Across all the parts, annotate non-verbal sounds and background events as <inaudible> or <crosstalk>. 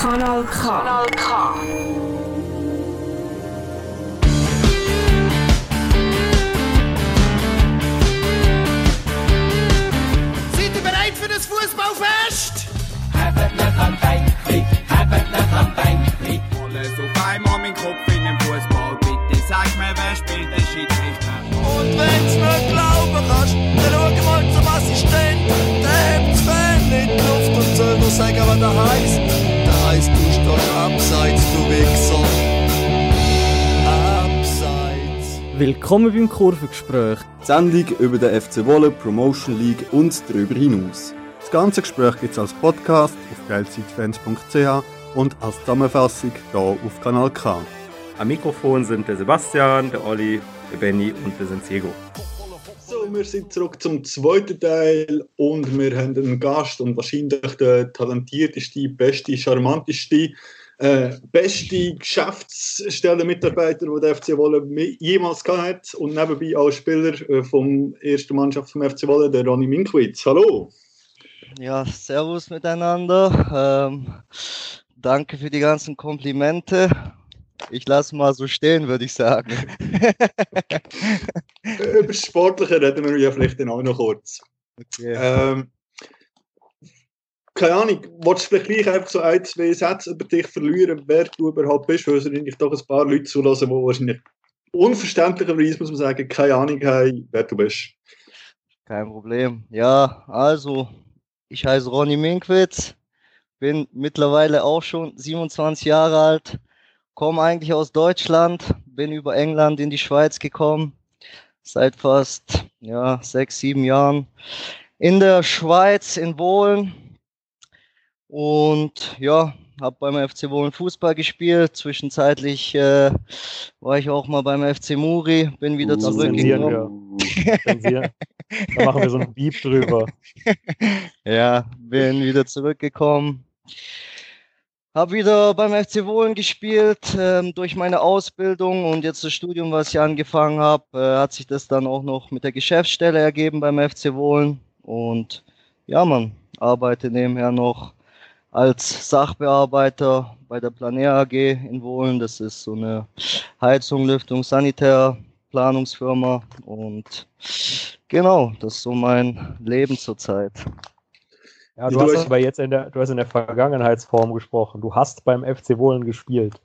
Kanal K. Kanal K. Seid ihr bereit für das Fußballfest? Habet nicht am Bänkli, habet nicht am Bänkli. Alles auf einmal mein Kopf in den Fußball. Bitte sag mir, wer spielt den Schiedsrichter? Und wenn's nicht glauben kannst, dann schau mal zum Assistent. Der hebt das Fan in die Luft und soll nur sagen, was der heisst. Heisst, du stehst abseits, du Wichser. Abseits. Willkommen beim Kurvengespräch. Die Sendung über den FC Wolle Promotion League und darüber hinaus. Das ganze Gespräch gibt es als Podcast auf geilzeitfans.ch und als Zusammenfassung hier auf Kanal K. Am Mikrofon sind der Sebastian, der Olli, der Benny und der Santiago. So, wir sind zurück zum zweiten Teil und wir haben einen Gast und wahrscheinlich der talentierteste, beste, charmanteste, äh, beste Geschäftsstellenmitarbeiter, den der FC Wolle jemals gehabt hat und nebenbei auch Spieler äh, vom ersten Mannschaft vom FC Wolle, der Ronny Minkwitz. Hallo! Ja, Servus miteinander. Ähm, danke für die ganzen Komplimente. Ich lasse mal so stehen, würde ich sagen. <laughs> Über das Sportliche reden wir ja vielleicht dann auch noch kurz. Okay. Ähm, keine Ahnung, willst du vielleicht gleich einfach so ein, zwei Sätze über dich verlieren, wer du überhaupt bist, weil wahrscheinlich doch ein paar Leute zulassen, die wahrscheinlich unverständlicherweise, muss man sagen, keine Ahnung haben, wer du bist. Kein Problem. Ja, also, ich heiße Ronny Minkwitz, bin mittlerweile auch schon 27 Jahre alt, komme eigentlich aus Deutschland, bin über England in die Schweiz gekommen, seit fast ja, sechs, sieben Jahren in der Schweiz, in Wohlen. Und ja, habe beim FC Wohlen Fußball gespielt. Zwischenzeitlich äh, war ich auch mal beim FC Muri, bin wieder zensieren zurückgekommen. wir. Da machen wir so einen Beep drüber. <laughs> Ja, bin wieder zurückgekommen. Hab wieder beim FC Wohlen gespielt ähm, durch meine Ausbildung und jetzt das Studium, was ich angefangen habe, äh, hat sich das dann auch noch mit der Geschäftsstelle ergeben beim FC Wohlen. Und ja, man arbeite nebenher noch als Sachbearbeiter bei der Planer AG in Wohlen. Das ist so eine Heizung, Lüftung, Sanitärplanungsfirma und genau, das ist so mein Leben zurzeit. Ja, du hast aber jetzt in der, du hast in der Vergangenheitsform gesprochen. Du hast beim FC Wohlen gespielt.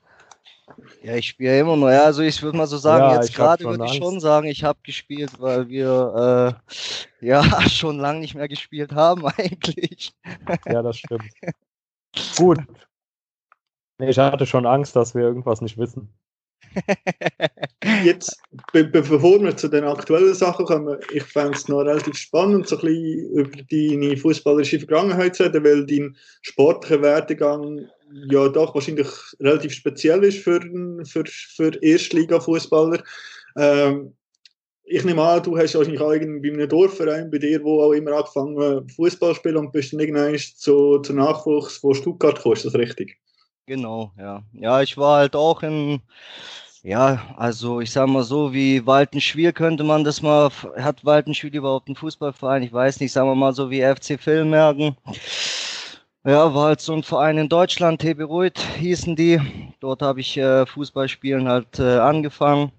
Ja, ich spiele immer noch. Ja, also ich würde mal so sagen, Ja, jetzt gerade würde ich schon sagen, ich habe gespielt, weil wir äh, <laughs> ja <laughs> schon lange nicht mehr gespielt haben <laughs> eigentlich. Ja, das stimmt. Gut. Nee, ich hatte schon Angst, dass wir irgendwas nicht wissen. Jetzt, be be bevor wir zu den aktuellen Sachen kommen, ich fände es noch relativ spannend, so ein bisschen über deine fußballerische Vergangenheit zu reden, weil dein sportlicher Werdegang ja doch wahrscheinlich relativ speziell ist für, für, für Erstliga-Fußballer. Ähm, ich nehme an, du hast wahrscheinlich auch bei einem Dorfverein bei dir, wo auch immer angefangen Fußball zu spielen und bist dann irgendwann zu, zu Nachwuchs von Stuttgart gekommen, ist das richtig? Genau, ja. Ja, ich war halt auch in, ja, also ich sag mal so, wie Waltenschwier könnte man das mal, hat Waltenschwier überhaupt einen Fußballverein? Ich weiß nicht, sagen wir mal so wie FC Villmergen. Ja, war halt so ein Verein in Deutschland, TB Ruid hießen die. Dort habe ich äh, Fußballspielen halt äh, angefangen.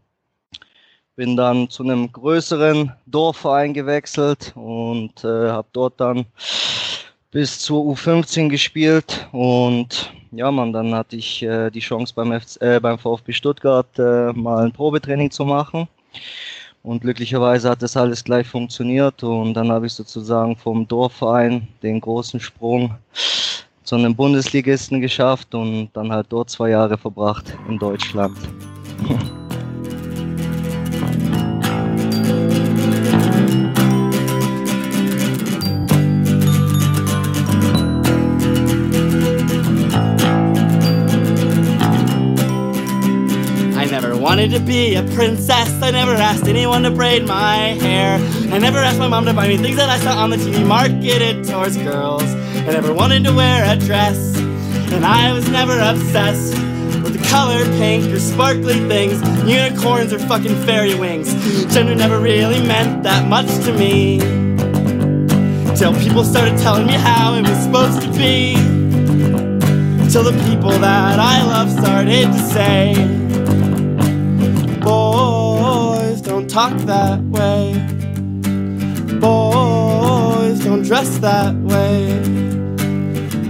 Bin dann zu einem größeren Dorfverein gewechselt und äh, habe dort dann bis zur U15 gespielt und ja, man, dann hatte ich äh, die Chance beim, FC, äh, beim VfB Stuttgart äh, mal ein Probetraining zu machen. Und glücklicherweise hat das alles gleich funktioniert und dann habe ich sozusagen vom Dorfverein den großen Sprung zu einem Bundesligisten geschafft und dann halt dort zwei Jahre verbracht in Deutschland. <laughs> wanted to be a princess. I never asked anyone to braid my hair. I never asked my mom to buy me things that I saw on the TV marketed towards girls. I never wanted to wear a dress. And I was never obsessed with the color pink or sparkly things, unicorns or fucking fairy wings. Gender never really meant that much to me. Till people started telling me how it was supposed to be. till the people that I love started to say, talk that way. Boys, don't dress that way.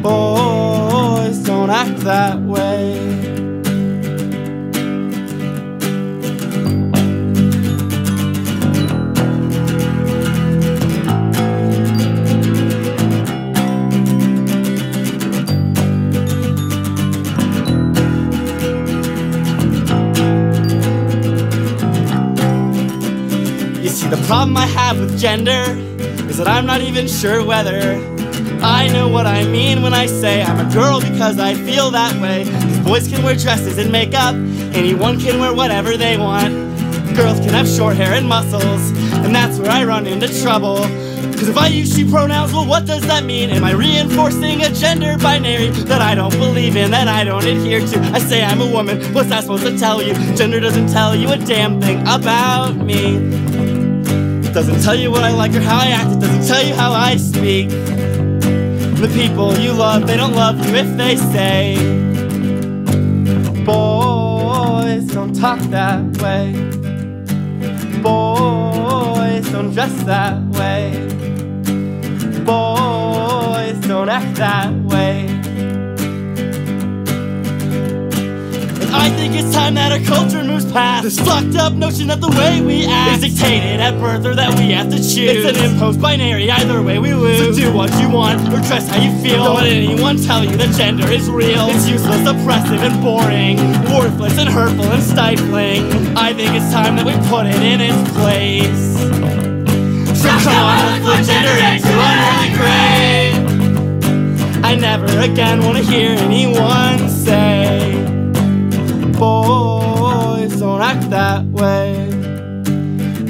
Boys, don't act that way. See, the problem I have with gender is that I'm not even sure whether I know what I mean when I say I'm a girl because I feel that way. 'Cause boys can wear dresses and makeup, anyone can wear whatever they want. Girls can have short hair and muscles, and that's where I run into trouble. Cause if I use she pronouns, well, what does that mean? Am I reinforcing a gender binary that I don't believe in, that I don't adhere to? I say I'm a woman, what's that supposed to tell you? Gender doesn't tell you a damn thing about me. Doesn't tell you what I like or how I act, it doesn't tell you how I speak. The people you love, they don't love you if they say, Boys, don't talk that way. Boys, don't dress that way. Boys, don't act that way. I think it's time that our culture moves past this fucked up notion that the way we act is dictated at birth or that we have to choose. It's an imposed binary, either way we lose. So do what you want or dress how you feel. Don't let anyone tell you that gender is real. It's useless, oppressive, and boring. Worthless and hurtful and stifling. I think it's time that we put it in its place. So come on, let's put gender into an early. I never again want to hear anyone say, act that way.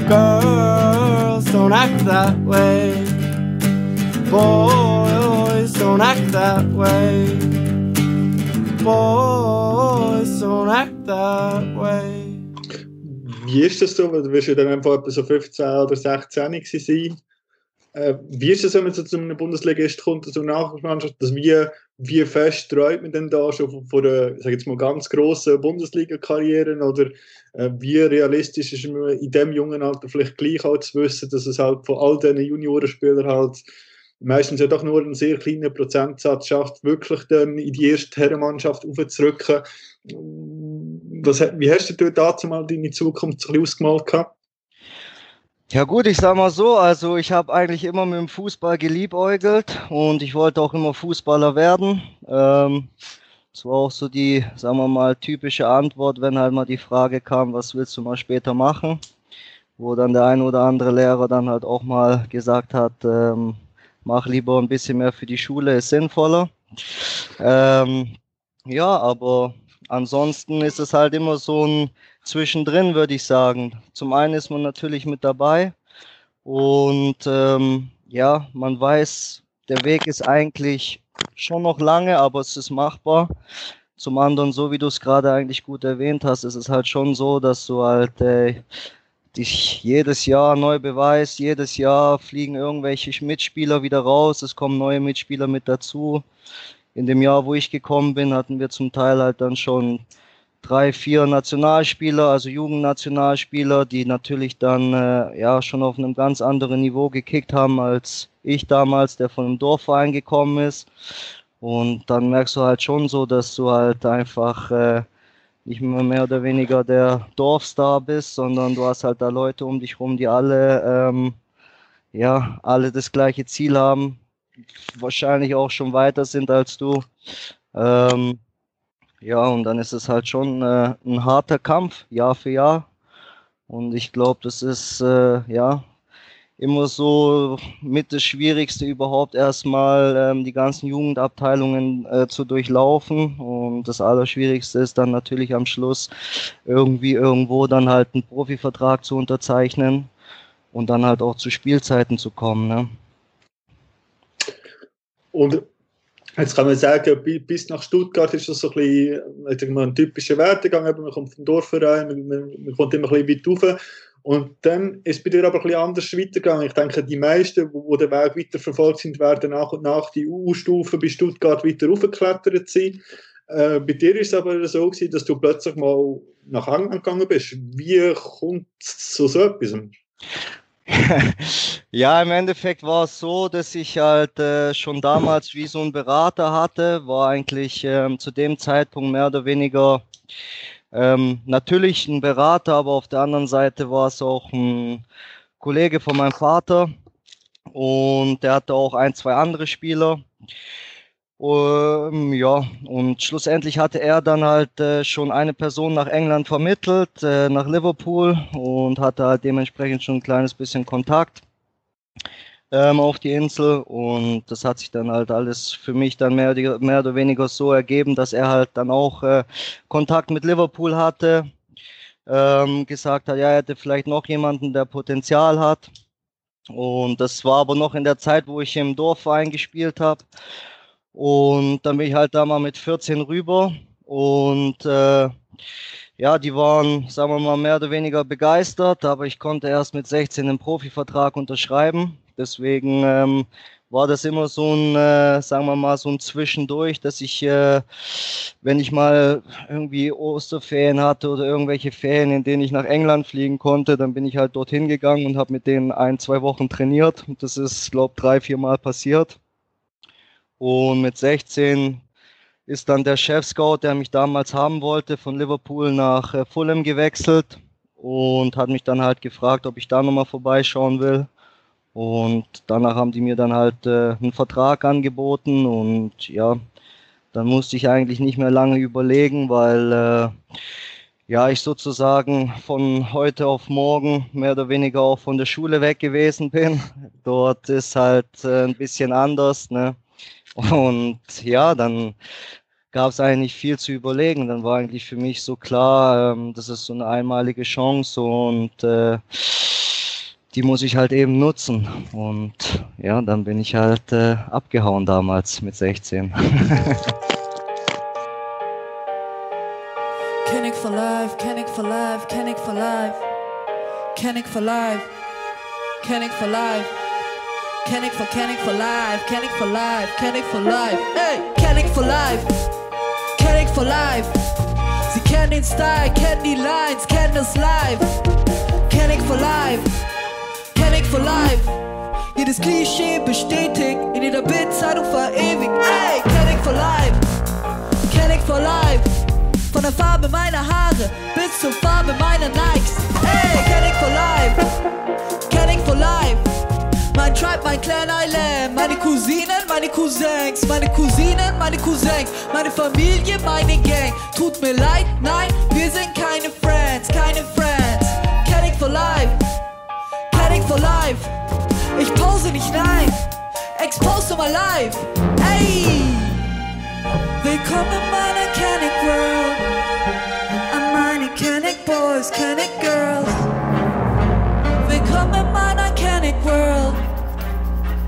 Girls, don't act that way. Boys, don't act that way. Boys, don't act that way. Wie ist das so? Du wirst ja dann einfach etwa so 15 oder 16 gewesen sein. Äh, wie ist das, wenn man so zu einem Bundesligist kommt, so eine Nachwuchsmannschaft, dass wie, wie fest träumt man denn da schon von, von einer, sag jetzt mal, ganz grossen Bundesliga-Karriere oder äh, wie realistisch ist man in dem jungen Alter vielleicht gleich auch zu wissen, dass es halt von all diesen Juniorenspielern halt meistens ja doch nur einen sehr kleinen Prozentsatz schafft, wirklich dann in die erste Herrenmannschaft aufzurücken. Was, wie hast du dort dazu mal deine Zukunft so ein bisschen ausgemalt gehabt? Ja gut, ich sag mal so, also ich habe eigentlich immer mit dem Fußball geliebäugelt und ich wollte auch immer Fußballer werden. Ähm, das war auch so die, sagen wir mal, typische Antwort, wenn halt mal die Frage kam, was willst du mal später machen? Wo dann der ein oder andere Lehrer dann halt auch mal gesagt hat, ähm, mach lieber ein bisschen mehr für die Schule, ist sinnvoller. Ähm, ja, aber ansonsten ist es halt immer so ein Zwischendrin, würde ich sagen. Zum einen ist man natürlich mit dabei und ähm, ja, man weiß, der Weg ist eigentlich schon noch lange, aber es ist machbar. Zum anderen, so wie du es gerade eigentlich gut erwähnt hast, ist es halt schon so, dass du halt äh, dich jedes Jahr neu beweist, jedes Jahr fliegen irgendwelche Mitspieler wieder raus, es kommen neue Mitspieler mit dazu. In dem Jahr, wo ich gekommen bin, hatten wir zum Teil halt dann schon drei, vier Nationalspieler, also Jugendnationalspieler, die natürlich dann äh, ja schon auf einem ganz anderen Niveau gekickt haben als ich damals, der von einem Dorfverein gekommen ist. Und dann merkst du halt schon so, dass du halt einfach äh, nicht mehr mehr oder weniger der Dorfstar bist, sondern du hast halt da Leute um dich rum, die alle ähm, ja alle das gleiche Ziel haben, wahrscheinlich auch schon weiter sind als du. Ähm, ja, und dann ist es halt schon äh, ein harter Kampf, Jahr für Jahr. Und ich glaube, das ist äh, ja immer so mit das Schwierigste überhaupt erstmal ähm, die ganzen Jugendabteilungen äh, zu durchlaufen. Und das Allerschwierigste ist dann natürlich am Schluss irgendwie irgendwo dann halt einen Profivertrag zu unterzeichnen und dann halt auch zu Spielzeiten zu kommen. Ne? Und jetzt kann man sagen, bi- bis nach Stuttgart ist das so ein, bisschen, ein typischer Werdegang. Eben, Man kommt vom Dorfverein, man, man, man kommt immer ein bisschen weit rauf. Und dann ist es bei dir aber ein bisschen anders weitergegangen. Ich denke, die meisten, die den Weg weiter verfolgt sind, werden nach und nach die U-Stufe bei Stuttgart weiter aufgeklettert sein. Äh, bei dir ist es aber so gewesen, dass du plötzlich mal nach England gegangen bist. Wie kommt es zu so etwas? <laughs> ja, im Endeffekt war es so, dass ich halt äh, schon damals wie so ein Berater hatte, war eigentlich ähm, zu dem Zeitpunkt mehr oder weniger ähm, natürlich ein Berater, aber auf der anderen Seite war es auch ein Kollege von meinem Vater und der hatte auch ein, zwei andere Spieler. Um, ja, und schlussendlich hatte er dann halt äh, schon eine Person nach England vermittelt, äh, nach Liverpool und hatte halt dementsprechend schon ein kleines bisschen Kontakt ähm, auf die Insel und das hat sich dann halt alles für mich dann mehr, mehr oder weniger so ergeben, dass er halt dann auch äh, Kontakt mit Liverpool hatte, ähm, gesagt hat, ja, er hätte vielleicht noch jemanden, der Potenzial hat. Und das war aber noch in der Zeit, wo ich im Dorfverein gespielt habe. Und dann bin ich halt da mal mit 14 rüber und äh, ja, die waren, sagen wir mal, mehr oder weniger begeistert, aber ich konnte erst mit 16 einen Profivertrag unterschreiben. Deswegen ähm, war das immer so ein, äh, sagen wir mal, so ein Zwischendurch, dass ich, äh, wenn ich mal irgendwie Osterferien hatte oder irgendwelche Ferien, in denen ich nach England fliegen konnte, dann bin ich halt dorthin gegangen und habe mit denen ein, zwei Wochen trainiert. Das ist, glaube drei, vier Mal passiert. Und mit 16 ist dann der Chef-Scout, der mich damals haben wollte, von Liverpool nach äh, Fulham gewechselt und hat mich dann halt gefragt, ob ich da nochmal vorbeischauen will. Und danach haben die mir dann halt äh, einen Vertrag angeboten und ja, dann musste ich eigentlich nicht mehr lange überlegen, weil äh, ja, ich sozusagen von heute auf morgen mehr oder weniger auch von der Schule weg gewesen bin. Dort ist halt äh, ein bisschen anders, ne? Und ja, dann gab es eigentlich viel zu überlegen. Dann war eigentlich für mich so klar, ähm, das ist so eine einmalige Chance und äh, die muss ich halt eben nutzen. Und ja, dann bin ich halt äh, abgehauen damals mit 16. <laughs> Kennick for life, Kennick for life, Kennick for life, Kennick for life, Kennick for life. Kennick for Kennick for life, Kennick for life, Kennick for life, hey, Kennick for life, Kennick for life. Sie kennen den Style, kennen die Lines, kennen das Live. Kennick for life. for life. Jedes Klischee bestätigt, in jeder Bildzeitung verewigt. Ey, Kennick for life, Kennick for life. Von der Farbe meiner Haare bis zur Farbe meiner Nikes. Ey, Kennick for life, Kennick for life. Mein Tribe, mein Clan Island, meine Cousinen, meine Cousins, meine Cousinen, meine Cousins, meine Familie, meine Gang. Tut mir leid, nein, wir sind keine Friends, keine Friends. Kennick for life for life. Ich pose nicht, nein. Expose to my life. Ey! Willkommen in meiner Canic World. An meine Canic Boys, Canic Girls.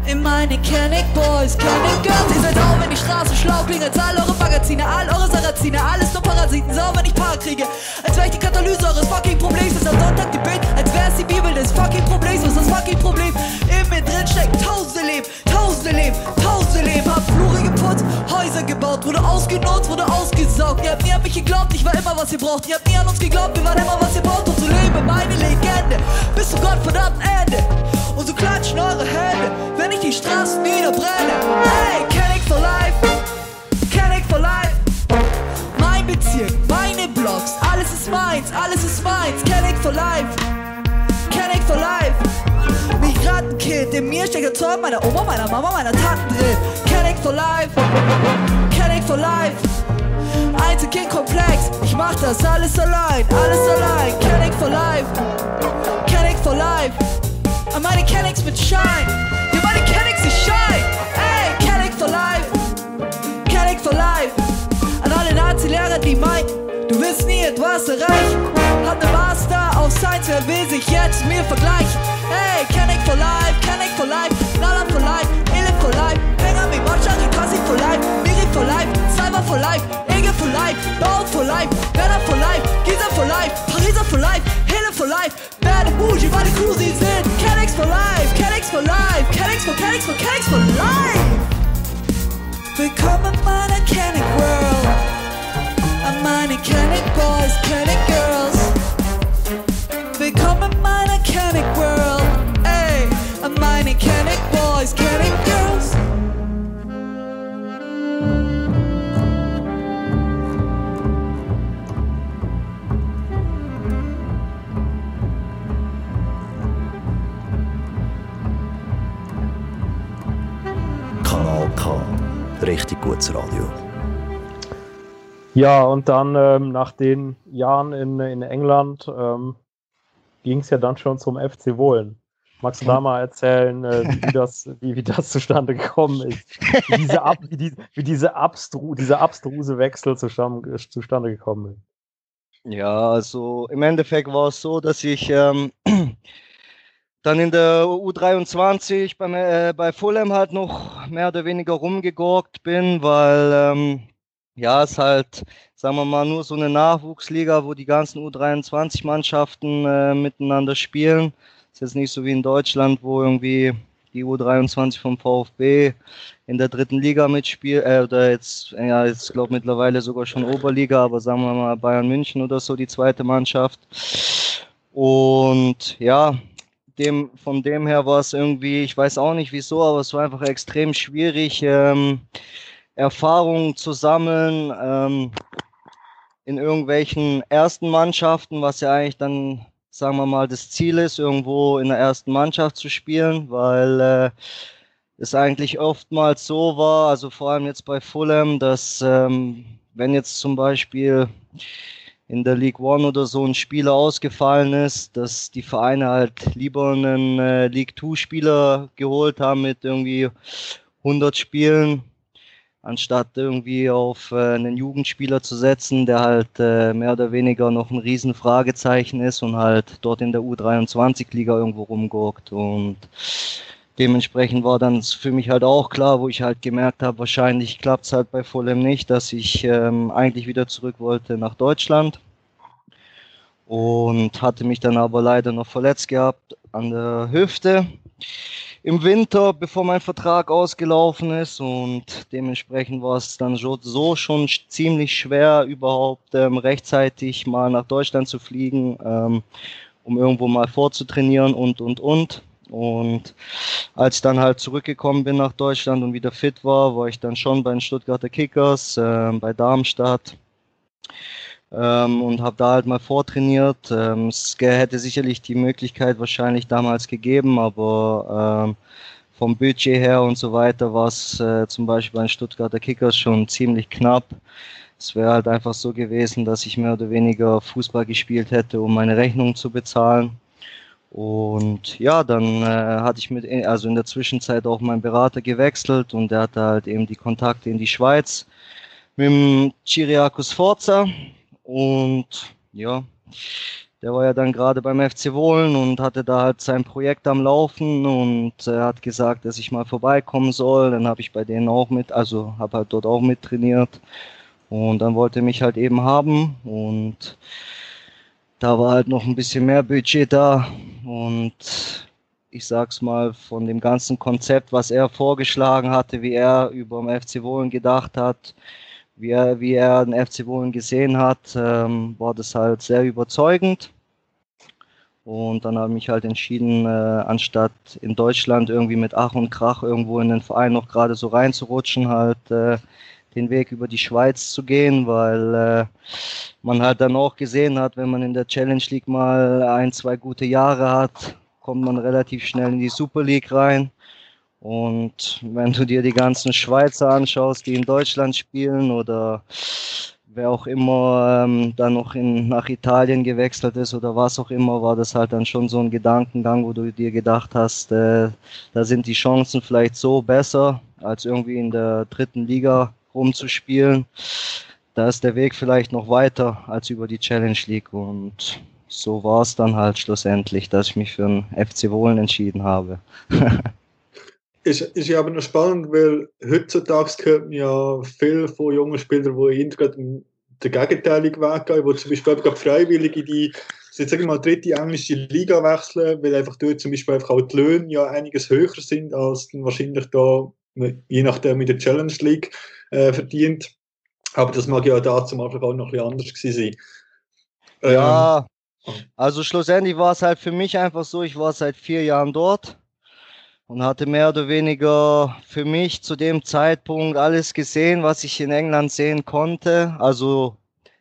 In meine Canic Boys, Canic Girls. Ihr seid auch, wenn die Straße schlau klingt, als all eure Magazine, all eure Sarazine, alles nur Parasiten. Sau, wenn ich Paar kriege. Als wäre ich die Katalyse eures fucking Problems. Ist am Sonntag die als wäre es die Bibel des fucking Problems. Was das fucking Problem? In mir drin steckt tausende Leben, tausende Leben, tausende Leben. Hab Flure geputzt, Häuser gebaut, wurde ausgenutzt, wurde ausgesaugt. Ihr habt nie an mich geglaubt, ich war immer, was ihr braucht. Ihr habt nie an uns geglaubt, wir waren immer, was ihr braucht. Und so lebe meine Legende bis zum Gottverdammten Ende. Und so klatschen eure Hände, wenn ich die Straßen niederbrenne. Hey, Kennick for life, Kennick for life. Mein Bezirk, meine Blocks, alles ist meins, alles ist meins. Kennick for life, Kennick for life. Migrantenkind, in mir steckt der Zorn meiner Oma, meiner Mama, meiner Tante drin. Kennick for life, Kennick for life. Einzelkind-Komplex, ich mach das alles allein, alles allein. Kennick for life, Kennick for life. Und meine Kennicks mit Shine. Ja, meine Kennicks, die Shine. Ey, Kennick for life. Kennick for life. An alle Nazi-Lehrer, die meinten, du wirst nie etwas erreichen. Hat ne Master auf Science, wer will sich jetzt mir vergleichen? Ey, Kennick for life, Kennick for life. Nalan for life, Ele for life. Benjamin Machari, Kassi for life. Miri for life, Cyber for life. Ege for life, Bau for life. Werner for life, Giza for life. Pariser for life, Hele for life. Bad Uji, weil die Cruisin sind. Kennex for life, Kennex for life, Kennex for, Kennex for, Kennex for life. Willkommen Richtig gutes Radio. Ja, und dann ähm, nach den Jahren in, in England ähm, ging es ja dann schon zum FC Wohlen. Magst du da mal erzählen, äh, wie, das, wie, wie das zustande gekommen ist? Wie, diese Ab, wie, die, wie diese abstru, dieser abstruse Wechsel zustande, zustande gekommen ist? Ja, also im Endeffekt war es so, dass ich ähm, dann in der U23 beim, äh, bei Fulham halt noch mehr oder weniger rumgegurkt bin, weil ähm, ja, es halt, sagen wir mal, nur so eine Nachwuchsliga, wo die ganzen U23-Mannschaften äh, miteinander spielen. Ist jetzt nicht so wie in Deutschland, wo irgendwie die U23 vom VfB in der dritten Liga mitspielt, äh, oder jetzt, ja, jetzt glaube mittlerweile sogar schon Oberliga, aber sagen wir mal Bayern München oder so, die zweite Mannschaft. Und ja, dem, von dem her war es irgendwie, ich weiß auch nicht wieso, aber es war einfach extrem schwierig, ähm, Erfahrungen zu sammeln ähm, in irgendwelchen ersten Mannschaften, was ja eigentlich dann, sagen wir mal, das Ziel ist, irgendwo in der ersten Mannschaft zu spielen, weil äh, es eigentlich oftmals so war, also vor allem jetzt bei Fulham, dass ähm, wenn jetzt zum Beispiel in der League One oder so ein Spieler ausgefallen ist, dass die Vereine halt lieber einen äh, League Two Spieler geholt haben mit irgendwie 100 Spielen, anstatt irgendwie auf äh, einen Jugendspieler zu setzen, der halt äh, mehr oder weniger noch ein riesen Fragezeichen ist und halt dort in der U23-Liga irgendwo rumgurkt. Und dementsprechend war dann für mich halt auch klar, wo ich halt gemerkt habe, wahrscheinlich klappt es halt bei Fulham nicht, dass ich ähm, eigentlich wieder zurück wollte nach Deutschland und hatte mich dann aber leider noch verletzt gehabt an der Hüfte im Winter, bevor mein Vertrag ausgelaufen ist und dementsprechend war es dann so schon ziemlich schwer, überhaupt ähm, rechtzeitig mal nach Deutschland zu fliegen, ähm, um irgendwo mal vorzutrainieren und, und, und. Und als ich dann halt zurückgekommen bin nach Deutschland und wieder fit war, war ich dann schon bei den Stuttgarter Kickers, äh, bei Darmstadt ähm, und habe da halt mal vortrainiert. Ähm, es hätte sicherlich die Möglichkeit wahrscheinlich damals gegeben, aber ähm, vom Budget her und so weiter war es äh, zum Beispiel bei den Stuttgarter Kickers schon ziemlich knapp. Es wäre halt einfach so gewesen, dass ich mehr oder weniger Fußball gespielt hätte, um meine Rechnung zu bezahlen. Und ja, dann äh, hatte ich mit, also in der Zwischenzeit auch meinen Berater gewechselt und der hatte halt eben die Kontakte in die Schweiz mit dem Chiriakos Forza. Und ja, der war ja dann gerade beim FC Wohlen und hatte da halt sein Projekt am Laufen und er hat gesagt, dass ich mal vorbeikommen soll. Dann habe ich bei denen auch mit, also habe halt dort auch mit trainiert. Und dann wollte er mich halt eben haben und da war halt noch ein bisschen mehr Budget da und ich sag's mal von dem ganzen Konzept, was er vorgeschlagen hatte, wie er über den FC Wohlen gedacht hat, wie er, wie er den FC Wohlen gesehen hat, ähm, war das halt sehr überzeugend. Und dann habe ich mich halt entschieden, äh, anstatt in Deutschland irgendwie mit Ach und Krach irgendwo in den Verein noch gerade so reinzurutschen, halt äh, den Weg über die Schweiz zu gehen, weil äh, man halt dann auch gesehen hat, wenn man in der Challenge League mal ein, zwei gute Jahre hat, kommt man relativ schnell in die Super League rein. Und wenn du dir die ganzen Schweizer anschaust, die in Deutschland spielen oder wer auch immer ähm, dann noch in, nach Italien gewechselt ist oder was auch immer, war das halt dann schon so ein Gedankengang, wo du dir gedacht hast, äh, da sind die Chancen vielleicht so besser als irgendwie in der dritten Liga rumzuspielen. Da ist der Weg vielleicht noch weiter als über die Challenge League und so war es dann halt schlussendlich, dass ich mich für den FC Wohlen entschieden habe. <laughs> ist, ist ja aber noch spannend, weil heutzutage hört man ja viel von jungen Spielern, die gerade den gegenteiligen Weg gehen, die zum Beispiel gerade freiwillig in die jetzt sagen wir mal dritte englische Liga wechseln, weil einfach dort zum Beispiel einfach auch die Löhne ja einiges höher sind als dann wahrscheinlich da, je nachdem in der Challenge League äh, verdient. Aber das mag ja da zum Anfang auch noch ein bisschen anders gewesen sein. Ja, also schlussendlich war es halt für mich einfach so, ich war seit vier Jahren dort und hatte mehr oder weniger für mich zu dem Zeitpunkt alles gesehen, was ich in England sehen konnte. Also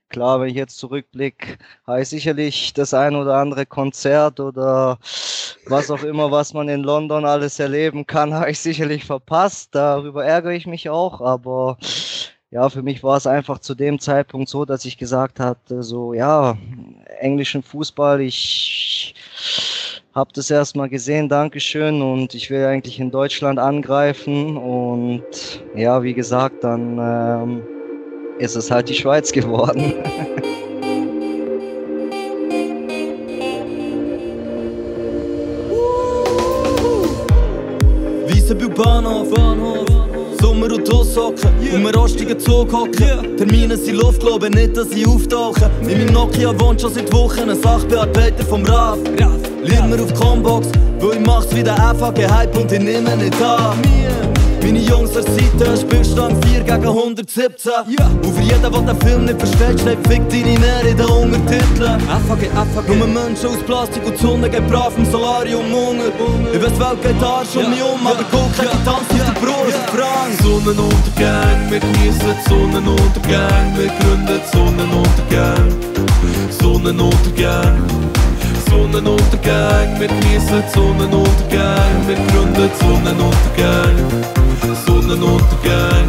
klar, wenn ich jetzt zurückblicke, habe ich sicherlich das ein oder andere Konzert oder was auch immer, was man in London alles erleben kann, <laughs> habe ich sicherlich verpasst. Darüber ärgere ich mich auch, aber ja, für mich war es einfach zu dem Zeitpunkt so, dass ich gesagt hatte, so ja, englischen Fußball, ich habe das erstmal gesehen, Dankeschön, und ich will eigentlich in Deutschland angreifen. Und ja, wie gesagt, dann ähm, ist es halt die Schweiz geworden. Wiesenbühl Bahnhof, Bahnhof. Sommer und Tosshocken yeah. und wir rostigen Zug hocken. Yeah. Termine sind Luft, glaube nicht, dass sie auftauchen. In meinem Nokia wohnt schon seit Wochen ein Sachbearbeiter vom RAF. Lieb mir auf Combox, weil ich mach's wie der FAG-Hype und ich nehme nicht an. Meine Jungs der Seite spielst du 4 gegen 117. Yeah. Und für jeden, der den Film nicht versteht, schreibt Fick deine Nähe in den Untertiteln. FAG, FAG. Nur Menschen aus Plastik und die Sonne geht brav im Solarium unter. Ich weiß, die Welt geht Arsch um mich um, aber guck, ich tanzt auf der Brust, Frank. Sonnenuntergang, wir genießen Sonnenuntergang, wir gründen Sonnenuntergang. Sonnenuntergang. Sonnenuntergang, wir genießen Sonnenuntergang, wir gründen Sonnenuntergang. Sonnenuntergang.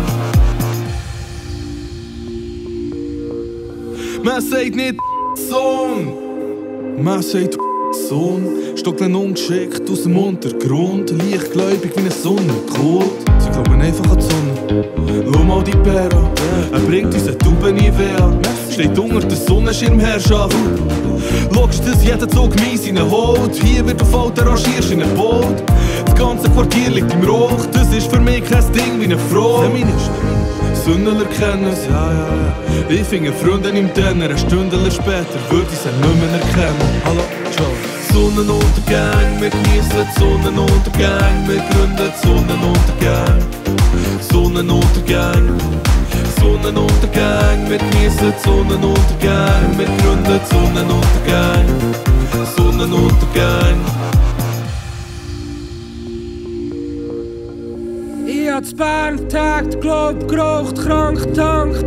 Man sagt nicht Sohn, man sagt Sohn. Stocklen ungeschickt aus dem Untergrund, leichtgläubig wie eine Sonnenkult. Sie glauben einfach an die Sonne. Schau mal die Pera, er bringt uns eine Tube Nivea. Steht unter der Sonnenschirmherrschaft. Logisch, dass jeder Zug mies Haut. Hier wird auf Auto rangierst in ein Boot. Das ganze Quartier liegt im Rauch. Das ist für mich kein Ding wie eine Frau. Sündler kennen es, ja, ja, ja. Ich finde Freundin im Tenner, eine Stunde später würde ich sie nicht mehr erkennen. Hallo. Sonnenuntergang, wir genießen Sonnenuntergang, wir gründen Sonnenuntergang. Sonnenuntergang. Sonnenuntergang, wir genießen Sonnenuntergang, wir gründen Sonnenuntergang. Sonnenuntergang. Ich hab Bern tagt, glaub, geraucht, krank, tankt.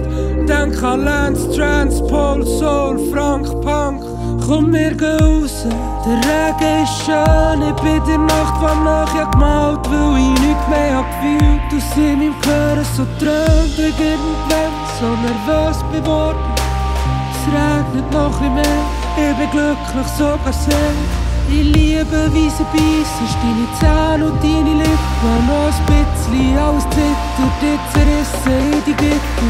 Denk an Lance, Transpol, Soul, Frank, Punk. Komm, wir gehen raus, der Regen ist schön. Ich bin der Nacht, wann nach ja gemalt, weil ich nichts mehr hab gefühlt. Aus in meinem Gehör so träumt, ich irgendwann so nervös geworden. Es regnet noch ein mehr, ich bin glücklich, sogar sehr. Ich liebe, wie sie beißen, deine Zähne und deine Lippen. Noch ein bisschen, alles zittert, jetzt zerrissen in die Gitter.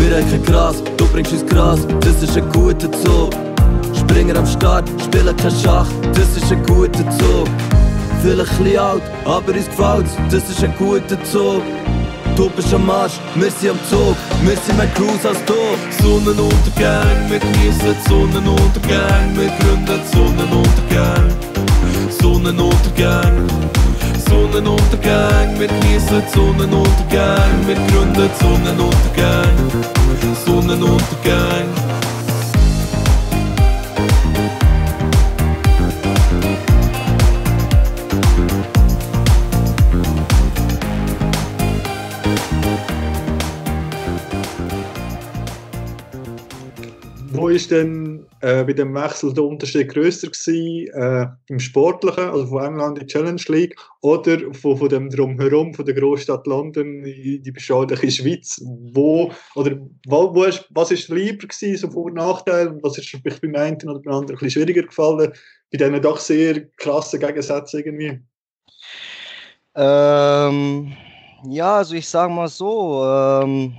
Wir reichen Gras, du bringst uns Gras, das ist ein guter Zug. Springer am Start, spielen kein Schach, das ist ein guter Zug. Vielleicht ein bisschen alt, aber uns gefällt's, das ist ein guter Zug. Du bist am Marsch, wir sind am Zug, wir sind mehr Crews als du. Sonnenuntergang, wir genießen Sonnenuntergang, wir gründen Sonnenuntergang. Sonnenuntergang. Sonnenuntergang, wir genießen Sonnenuntergang, wir gründen Sonnenuntergang. Sonnenuntergang. Ist denn äh, bei dem Wechsel der Unterschied gewesen, äh, im Sportlichen, also von England in die Challenge League, oder von, von dem Drumherum, von der Großstadt London in die beschauliche Schweiz? Wo, oder wo, wo ist, was ist lieber gewesen, so Vor- und Nachteil, was ist vielleicht beim einen oder beim anderen ein bisschen schwieriger gefallen, bei diesen doch sehr krassen Gegensätzen irgendwie? Ähm, ja, also ich sage mal so, ähm,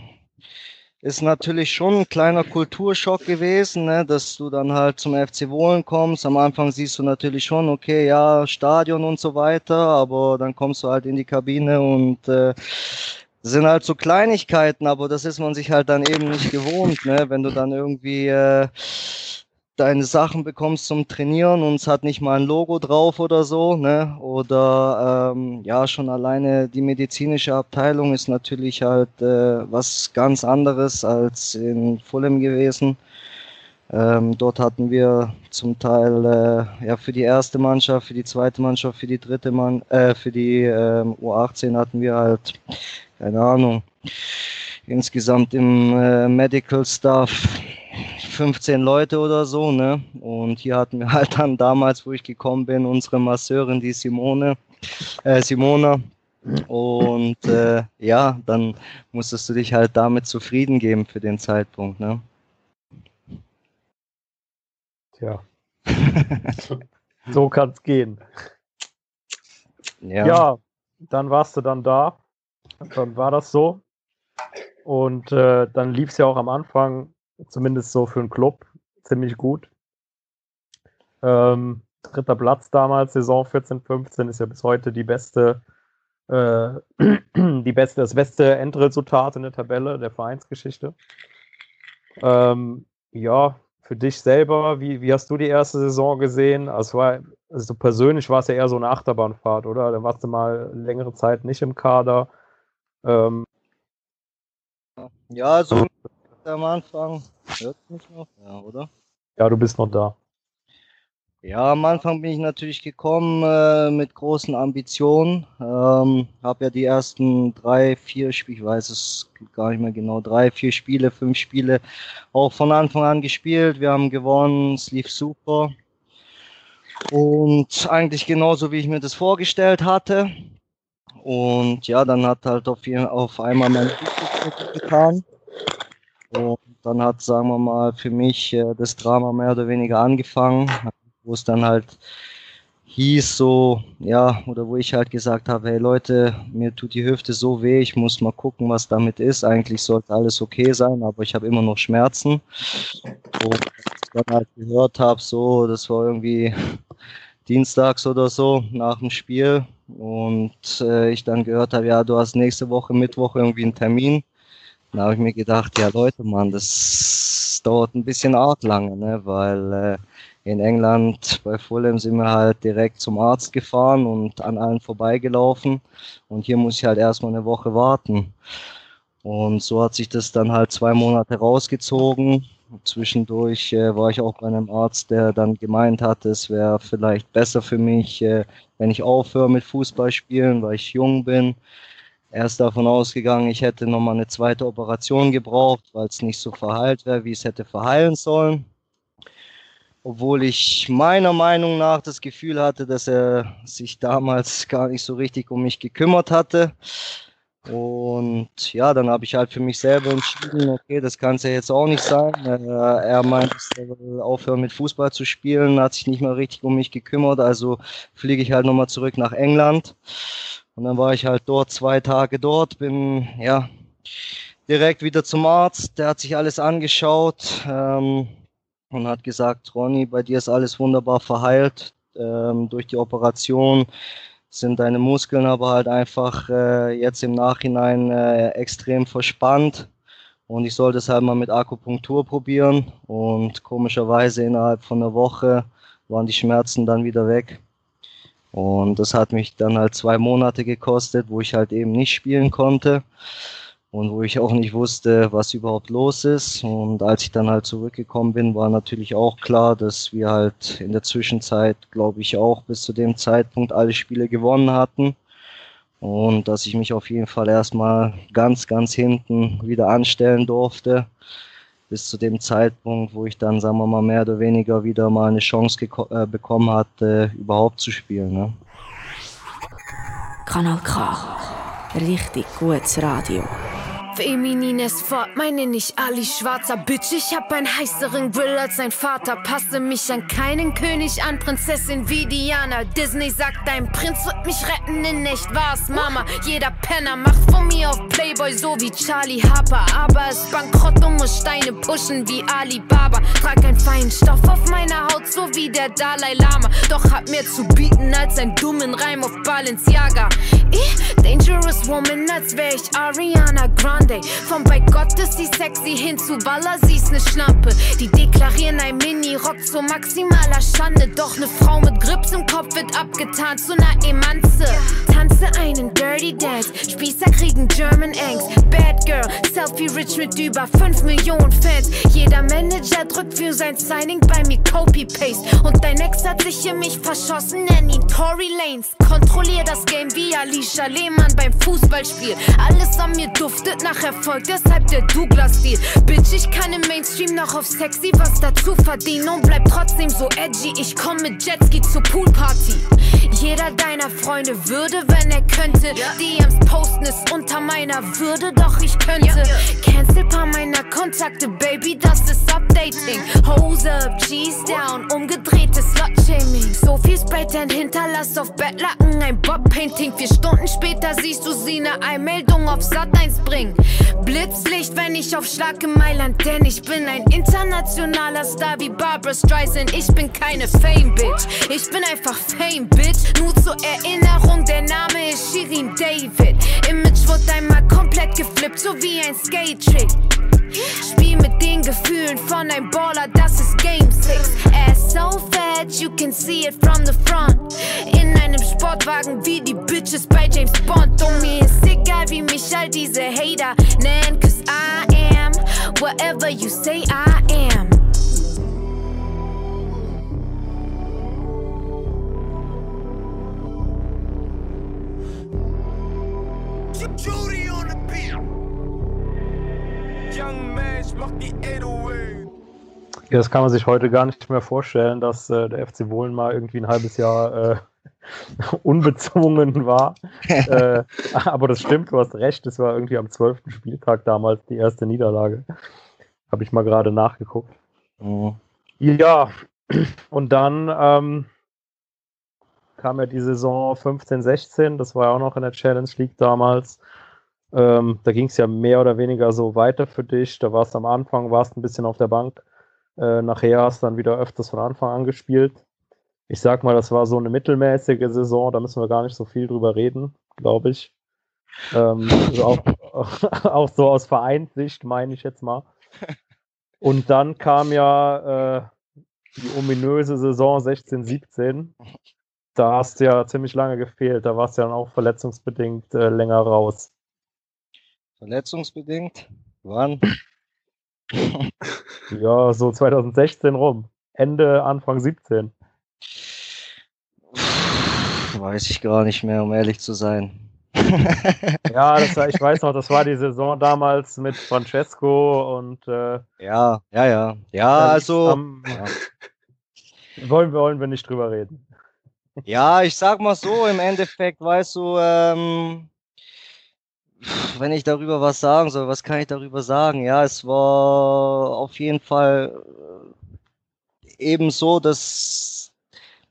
ist natürlich schon ein kleiner Kulturschock gewesen, ne, dass du dann halt zum FC Wohlen kommst. Am Anfang siehst du natürlich schon, okay, ja, Stadion und so weiter, aber dann kommst du halt in die Kabine und äh, sind halt so Kleinigkeiten, aber das ist man sich halt dann eben nicht gewohnt, ne, wenn du dann irgendwie äh, deine Sachen bekommst zum Trainieren und es hat nicht mal ein Logo drauf oder so, ne? Oder ähm, ja, schon alleine die medizinische Abteilung ist natürlich halt äh, was ganz anderes als in Fulham gewesen. Ähm, dort hatten wir zum Teil äh, ja für die erste Mannschaft, für die zweite Mannschaft, für die dritte Mann, äh, für die äh, U18 hatten wir halt keine Ahnung insgesamt im äh, Medical Staff 15 Leute oder so, ne? Und hier hatten wir halt dann damals, wo ich gekommen bin, unsere Masseurin, die Simone, äh, Simona. Und äh, ja, dann musstest du dich halt damit zufrieden geben für den Zeitpunkt, ne? Tja. <laughs> so kann es gehen. Ja. ja, dann warst du dann da. Dann war das so. Und äh, dann lief es ja auch am Anfang, zumindest so für einen Club, ziemlich gut. Ähm, dritter Platz damals, Saison 14, 15, ist ja bis heute die beste, äh, <clears throat> die beste, das beste Endresultat in der Tabelle der Vereinsgeschichte. Ähm, ja, für dich selber, wie, wie hast du die erste Saison gesehen? Also, war, also persönlich war es ja eher so eine Achterbahnfahrt, oder? Da warst du mal längere Zeit nicht im Kader. Ähm, ja, so am Anfang. Hört mich noch? Ja, oder? Ja, du bist noch da. Ja, am Anfang bin ich natürlich gekommen äh, mit großen Ambitionen. Ähm, habe ja die ersten drei, vier Spiele, ich weiß es gar nicht mehr genau, drei, vier Spiele, fünf Spiele auch von Anfang an gespielt. Wir haben gewonnen, es lief super. Und eigentlich genauso, wie ich mir das vorgestellt hatte. Und ja, dann hat halt auf, auf einmal mein getan. Und dann hat, sagen wir mal, für mich äh, das Drama mehr oder weniger angefangen wo es dann halt hieß so, ja, oder wo ich halt gesagt habe, hey Leute, mir tut die Hüfte so weh, ich muss mal gucken, was damit ist. Eigentlich sollte alles okay sein, aber ich habe immer noch Schmerzen. Und ich dann halt gehört habe, so, das war irgendwie dienstags oder so nach dem Spiel und äh, ich dann gehört habe, ja, du hast nächste Woche Mittwoch irgendwie einen Termin. Dann habe ich mir gedacht, ja Leute, Mann, das dauert ein bisschen arg lange, ne, weil äh, in England bei Fulham sind wir halt direkt zum Arzt gefahren und an allen vorbeigelaufen. Und hier muss ich halt erstmal eine Woche warten. Und so hat sich das dann halt zwei Monate rausgezogen. Zwischendurch äh, war ich auch bei einem Arzt, der dann gemeint hat, es wäre vielleicht besser für mich, äh, wenn ich aufhöre mit Fußball spielen, weil ich jung bin. Er ist davon ausgegangen, ich hätte nochmal eine zweite Operation gebraucht, weil es nicht so verheilt wäre, wie es hätte verheilen sollen obwohl ich meiner Meinung nach das Gefühl hatte, dass er sich damals <laughs> gar nicht so richtig um mich gekümmert hatte. Und ja, dann habe ich halt für mich selber entschieden, okay, das kann es ja jetzt auch nicht sein. er meint, er will aufhören mit Fußball zu spielen, hat sich nicht mehr richtig um mich gekümmert, also fliege ich halt nochmal zurück nach England. Und dann war ich halt dort zwei Tage dort, bin ja direkt wieder zum Arzt, der hat sich alles angeschaut. Ähm, und hat gesagt, Ronny, bei dir ist alles wunderbar verheilt. Ähm, durch die Operation sind deine Muskeln aber halt einfach äh, jetzt im Nachhinein äh, extrem verspannt. Und ich sollte es halt mal mit Akupunktur probieren. Und komischerweise innerhalb von einer Woche waren die Schmerzen dann wieder weg. Und das hat mich dann halt zwei Monate gekostet, wo ich halt eben nicht spielen konnte und wo ich auch nicht wusste, was überhaupt los ist. Und als ich dann halt zurückgekommen bin, war natürlich auch klar, dass wir halt in der Zwischenzeit, glaube ich, auch bis zu dem Zeitpunkt alle Spiele gewonnen hatten. Und dass ich mich auf jeden Fall erstmal ganz, ganz hinten wieder anstellen durfte. Bis zu dem Zeitpunkt, wo ich dann, sagen wir mal, mehr oder weniger wieder mal eine Chance äh, bekommen hatte, überhaupt zu spielen. Ne? Kanal K. Richtig gutes Radio. Feminines Fort, meine nicht Ali schwarzer Bitch. Ich hab einen heißeren Grill als sein Vater. Passe mich an keinen König an, Prinzessin wie Diana. Disney sagt, dein Prinz wird mich retten, in echt war's Mama. Jeder Penner macht von mir auf Playboy, so wie Charlie Harper. Aber es bankrott und muss Steine pushen wie Alibaba. Trag ein Feinstoff auf meiner Haut, so wie der Dalai Lama. Doch hab mehr zu bieten als ein dummen Reim auf Balenciaga. Ich, dangerous woman, als wär ich Ariana Grande. Vom bei Gott ist sie sexy hin zu Baller, sie ist ne Schlampe. Die deklarieren ein Mini-Rock zu maximaler Schande. Doch ne Frau mit Grips im Kopf wird abgetan zu ner Emanze. Tanze einen Dirty Dance, Spießer kriegen German Angst. Bad Girl, Selfie rich mit über 5 Millionen Fans. Jeder Manager drückt für sein Signing bei mir Copy-Paste. Und dein Ex hat sich in mich verschossen, nenn ihn Tory Lanes. Kontrollier das Game wie Alicia Lehmann beim Fußballspiel. Alles an mir duftet nach Erfolg, deshalb der Douglas-Stil. Bitch, ich kann im Mainstream noch auf sexy was dazu verdienen und bleib trotzdem so edgy. Ich komm mit Jetski zur Poolparty. Jeder deiner Freunde würde, wenn er könnte. DMs posten ist unter meiner Würde, doch ich könnte. Cancel paar meiner Kontakte, Baby, das ist Updating. Hose up, G's down, umgedrehtes Slut-Shaming. So viel Spraytan hinterlass auf Bettlaken, ein Bob-Painting. Vier Stunden später siehst du sie ne Einmeldung auf Sat 1 bringen. Blitzlicht, wenn ich auf Schlag in Mailand, denn ich bin ein internationaler Star wie Barbara Streisand. Ich bin keine Fame-Bitch, ich bin einfach Fame, Bitch. Nur zur Erinnerung, der Name ist Shirin David. Image wurde einmal komplett geflippt, so wie ein Skate-Trick. Spiel mit den Gefühlen von einem Baller, das ist Game 6. Er Ass so fat, you can see it from the front. In einem Sportwagen wie die Bitches bei James Bond. Und mir ist egal, wie mich all diese Hater nennen, cause I am whatever you say I am. Judy Ja, das kann man sich heute gar nicht mehr vorstellen, dass äh, der FC Wohlen mal irgendwie ein halbes Jahr äh, <laughs> unbezwungen war. <laughs> äh, aber das stimmt, du hast recht, es war irgendwie am 12. Spieltag damals die erste Niederlage. Habe ich mal gerade nachgeguckt. Ja, <clears throat> und dann ähm, kam ja die Saison 15, 16, das war ja auch noch in der Challenge League damals. Ähm, da ging es ja mehr oder weniger so weiter für dich. Da warst du am Anfang, warst ein bisschen auf der Bank. Äh, nachher hast du dann wieder öfters von Anfang an gespielt. Ich sag mal, das war so eine mittelmäßige Saison, da müssen wir gar nicht so viel drüber reden, glaube ich. Ähm, also auch, <laughs> auch so aus Vereinssicht, meine ich jetzt mal. Und dann kam ja äh, die ominöse Saison 16, 17. Da hast du ja ziemlich lange gefehlt. Da warst du ja dann auch verletzungsbedingt äh, länger raus. Verletzungsbedingt? Wann? <laughs> Ja, so 2016 rum. Ende, Anfang 17. Weiß ich gar nicht mehr, um ehrlich zu sein. <laughs> Ja, das war, ich weiß noch, das war die Saison damals mit Francesco und äh, Ja, ja, ja. Ja, also. am- <laughs> wollen, wir- wollen wir nicht drüber reden. Ja, ich sag mal so, im Endeffekt, weißt du, ähm, wenn ich darüber was sagen soll, was kann ich darüber sagen? Ja, es war auf jeden Fall äh, eben so, dass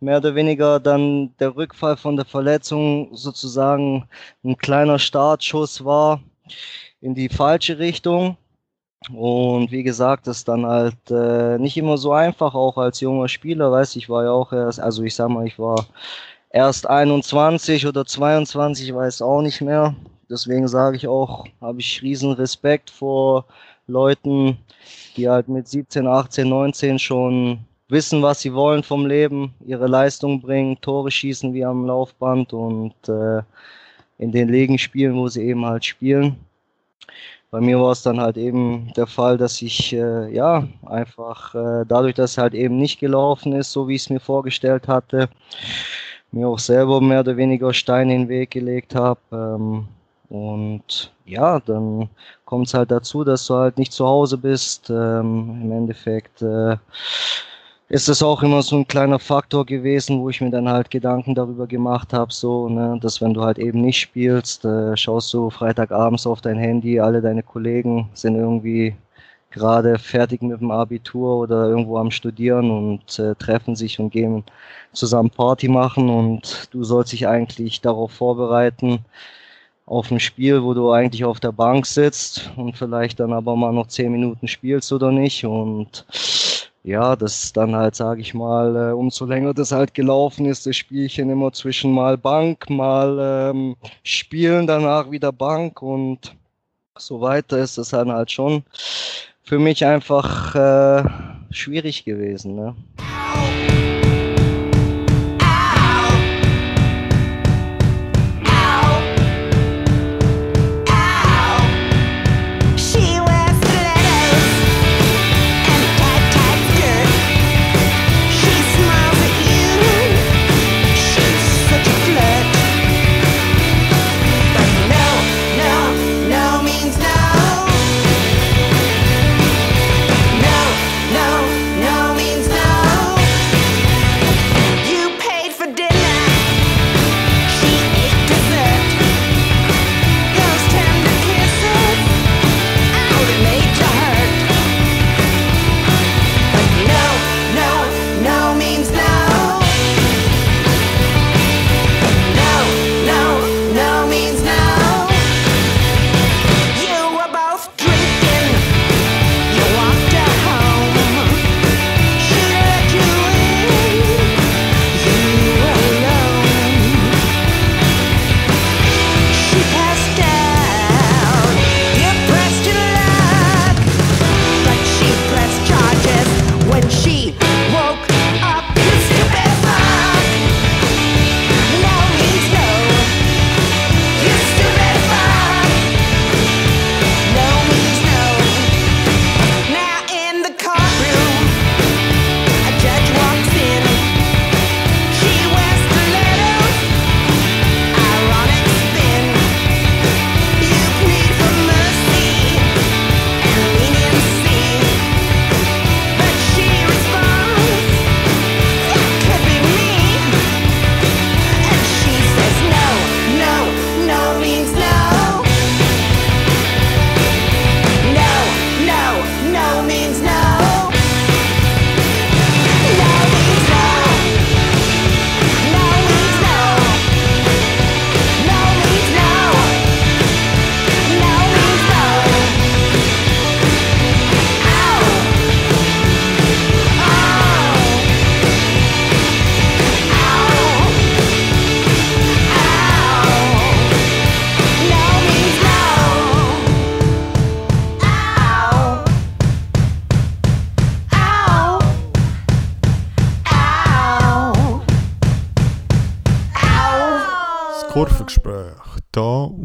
mehr oder weniger dann der Rückfall von der Verletzung sozusagen ein kleiner Startschuss war in die falsche Richtung. Und wie gesagt, das ist dann halt äh, nicht immer so einfach, auch als junger Spieler, weißt ich war ja auch erst, also ich sag mal, ich war erst 21 oder 22, ich weiß auch nicht mehr. Deswegen sage ich auch, habe ich riesen Respekt vor Leuten, die halt mit 17, 18, 19 schon wissen, was sie wollen vom Leben, ihre Leistung bringen, Tore schießen wie am Laufband und äh, in den Ligen spielen, wo sie eben halt spielen. Bei mir war es dann halt eben der Fall, dass ich äh, ja einfach äh, dadurch, dass es halt eben nicht gelaufen ist, so wie ich es mir vorgestellt hatte, mir auch selber mehr oder weniger Steine in den Weg gelegt habe. Ähm, und ja, dann kommt es halt dazu, dass du halt nicht zu Hause bist. Ähm, Im Endeffekt äh, ist das auch immer so ein kleiner Faktor gewesen, wo ich mir dann halt Gedanken darüber gemacht habe, so, ne, dass wenn du halt eben nicht spielst, äh, schaust du Freitagabends auf dein Handy, alle deine Kollegen sind irgendwie gerade fertig mit dem Abitur oder irgendwo am Studieren und äh, treffen sich und gehen zusammen Party machen und du sollst dich eigentlich darauf vorbereiten, auf ein Spiel, wo du eigentlich auf der Bank sitzt und vielleicht dann aber mal noch zehn Minuten spielst oder nicht und ja, das dann halt, sage ich mal, äh, umso länger das halt gelaufen ist, das Spielchen immer zwischen mal Bank, mal ähm, Spielen, danach wieder Bank und so weiter ist das dann halt schon für mich einfach äh, schwierig gewesen. Ne?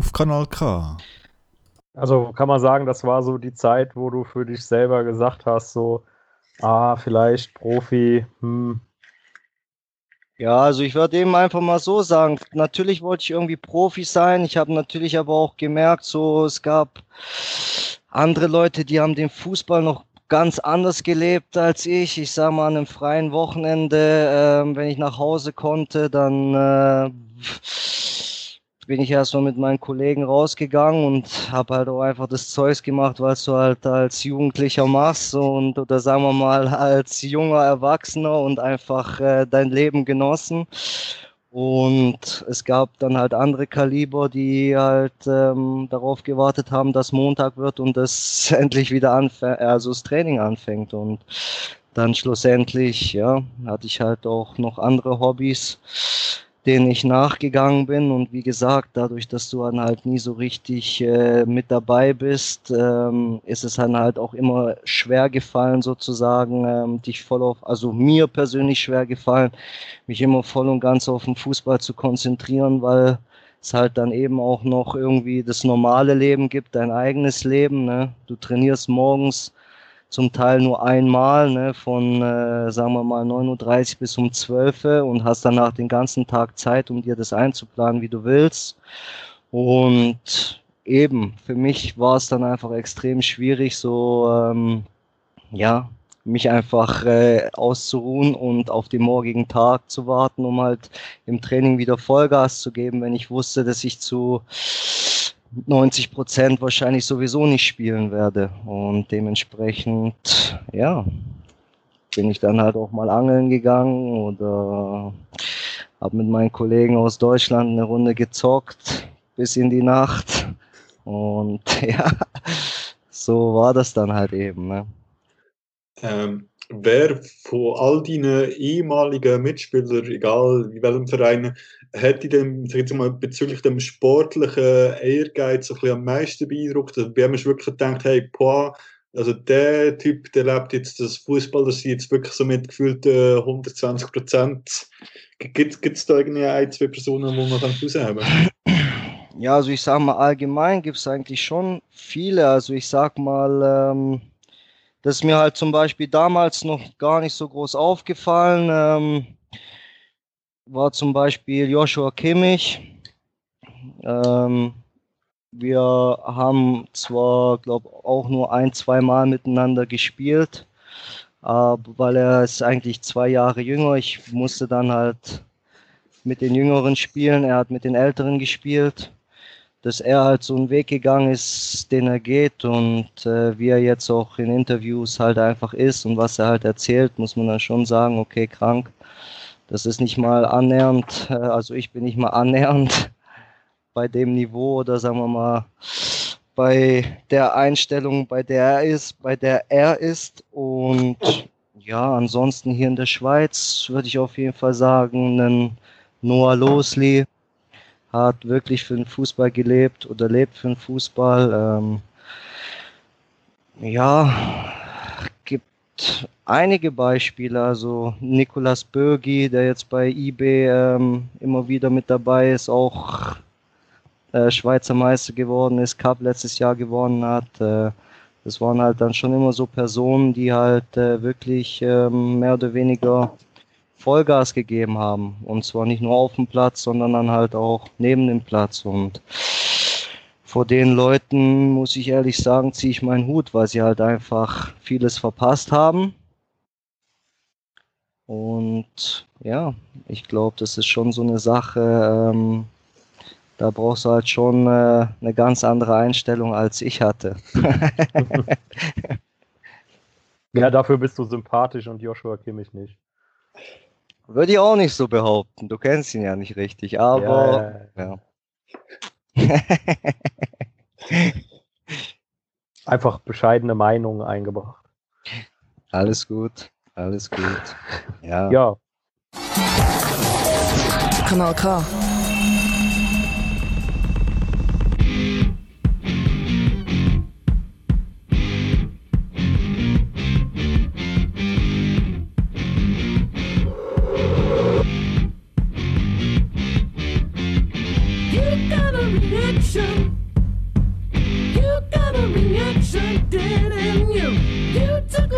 Auf Kanal K. Also kann man sagen, das war so die Zeit, wo du für dich selber gesagt hast, so, ah, vielleicht Profi, hm, Ja, also ich würde eben einfach mal so sagen, natürlich wollte ich irgendwie Profi sein. Ich habe natürlich aber auch gemerkt, so es gab andere Leute, die haben den Fußball noch ganz anders gelebt als ich. Ich sag mal, an einem freien Wochenende, ähm, wenn ich nach Hause konnte, dann äh, bin ich erstmal mit meinen Kollegen rausgegangen und habe halt auch einfach das Zeugs gemacht, was du halt als Jugendlicher machst und oder sagen wir mal als junger Erwachsener und einfach äh, dein Leben genossen. Und es gab dann halt andere Kaliber, die halt ähm, darauf gewartet haben, dass Montag wird und es <laughs> endlich wieder anfängt, also das Training anfängt. Und dann schlussendlich, ja, hatte ich halt auch noch andere Hobbys, denen ich nachgegangen bin. Und wie gesagt, dadurch, dass du dann halt nie so richtig äh, mit dabei bist, ähm, ist es dann halt auch immer schwer gefallen, sozusagen, ähm, dich voll auf, also mir persönlich schwer gefallen, mich immer voll und ganz auf den Fußball zu konzentrieren, weil es halt dann eben auch noch irgendwie das normale Leben gibt, dein eigenes Leben. Ne? Du trainierst morgens zum Teil nur einmal, ne, von, äh, sagen wir mal, 9.30 Uhr bis um 12 Uhr und hast danach den ganzen Tag Zeit, um dir das einzuplanen, wie du willst. Und eben, für mich war es dann einfach extrem schwierig, so, ähm, ja, mich einfach äh, auszuruhen und auf den morgigen Tag zu warten, um halt im Training wieder Vollgas zu geben, wenn ich wusste, dass ich zu 90 Prozent wahrscheinlich sowieso nicht spielen werde. Und dementsprechend, ja, bin ich dann halt auch mal angeln gegangen oder habe mit meinen Kollegen aus Deutschland eine Runde gezockt bis in die Nacht. Und <laughs> ja, so war das dann halt eben. Ne? Ähm, wer von all deinen ehemaligen Mitspielern, egal in welchem Verein, hätte ich jetzt mal, bezüglich dem sportlichen Ehrgeiz so am meisten beeindruckt? Also, hast du wirklich gedacht, hey, boah, also der Typ, der lebt jetzt das Fußball, das jetzt wirklich so mit gefühlten 120 Prozent. Gibt es da irgendwie ein, zwei Personen, wo man herausheben kann? Ja, also ich sag mal, allgemein gibt es eigentlich schon viele. Also ich sag mal, ähm, das ist mir halt zum Beispiel damals noch gar nicht so groß aufgefallen. Ähm, war zum Beispiel Joshua Kimmich. Ähm, wir haben zwar, glaube auch nur ein, zwei Mal miteinander gespielt, aber weil er ist eigentlich zwei Jahre jünger. Ich musste dann halt mit den Jüngeren spielen. Er hat mit den Älteren gespielt. Dass er halt so einen Weg gegangen ist, den er geht und äh, wie er jetzt auch in Interviews halt einfach ist und was er halt erzählt, muss man dann schon sagen, okay, krank. Das ist nicht mal annähernd, äh, also ich bin nicht mal annähernd <laughs> bei dem Niveau oder sagen wir mal bei der Einstellung, bei der er ist, bei der er ist. Und ja, ansonsten hier in der Schweiz würde ich auf jeden Fall sagen, einen Noah Losley hat wirklich für den Fußball gelebt oder lebt für den Fußball. Ähm, ja, gibt einige Beispiele. Also Nicolas Bürgi, der jetzt bei eBay ähm, immer wieder mit dabei ist, auch äh, Schweizer Meister geworden ist, Cup letztes Jahr gewonnen hat. Äh, das waren halt dann schon immer so Personen, die halt äh, wirklich ähm, mehr oder weniger Vollgas gegeben haben. Und zwar nicht nur auf dem Platz, sondern dann halt auch neben dem Platz. Und vor den Leuten, muss ich ehrlich sagen, ziehe ich meinen Hut, weil sie halt einfach vieles verpasst haben. Und ja, ich glaube, das ist schon so eine Sache, ähm, da brauchst du halt schon äh, eine ganz andere Einstellung, als ich hatte. <laughs> ja, dafür bist du sympathisch und Joshua Kimmich nicht. Würde ich auch nicht so behaupten. Du kennst ihn ja nicht richtig, aber ja. ja. <laughs> Einfach bescheidene Meinungen eingebracht. Alles gut, alles gut. Ja. Ja. Kanal K.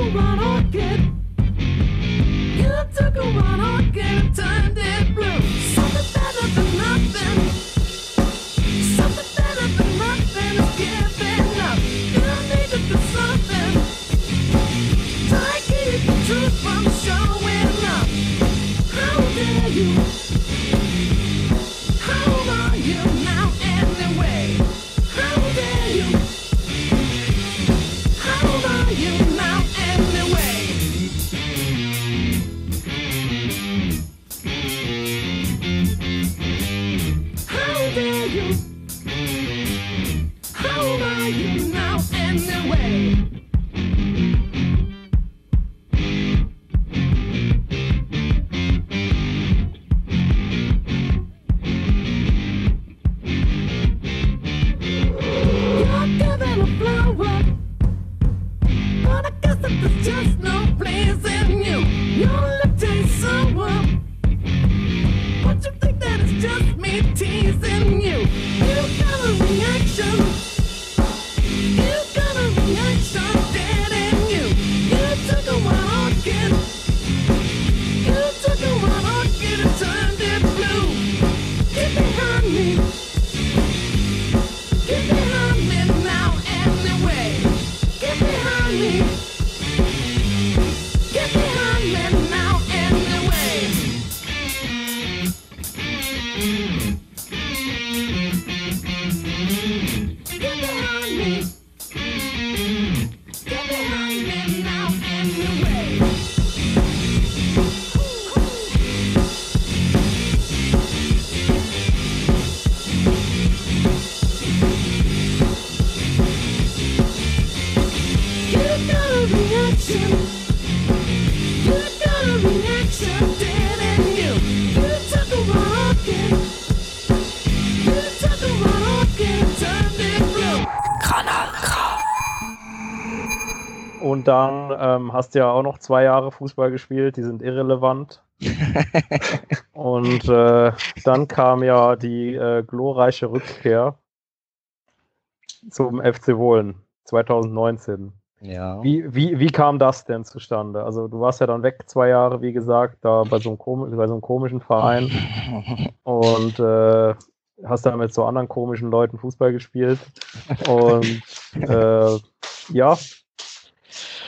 You took a one orchid. And turned it blue. Ähm, hast ja auch noch zwei Jahre Fußball gespielt, die sind irrelevant. <laughs> Und äh, dann kam ja die äh, glorreiche Rückkehr zum FC Wohlen 2019. Ja. Wie, wie, wie kam das denn zustande? Also du warst ja dann weg zwei Jahre, wie gesagt, da bei so einem, komi- bei so einem komischen Verein <laughs> und äh, hast da mit so anderen komischen Leuten Fußball gespielt. Und äh, ja,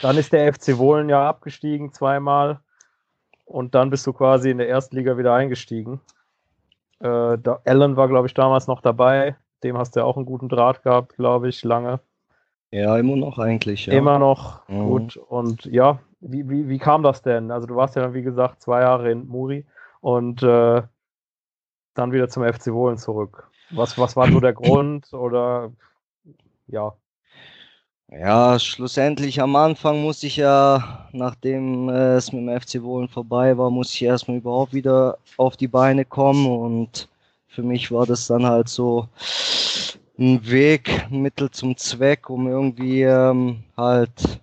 dann ist der FC Wohlen ja abgestiegen zweimal und dann bist du quasi in der ersten Liga wieder eingestiegen. Äh, da, Allen war, glaube ich, damals noch dabei. Dem hast du ja auch einen guten Draht gehabt, glaube ich, lange. Ja, immer noch eigentlich. Ja. Immer noch Mhm. gut. Und ja, wie, wie, wie kam das denn? Also du warst ja dann, wie gesagt, zwei Jahre in Muri und äh, dann wieder zum FC Wohlen zurück. Was, was war so der <clears throat> Grund? Oder ja. Ja, schlussendlich am Anfang musste ich ja, nachdem äh, es mit dem FC Wohlen vorbei war, musste ich erstmal überhaupt wieder auf die Beine kommen und für mich war das dann halt so ein Weg, ein Mittel zum Zweck, um irgendwie ähm, halt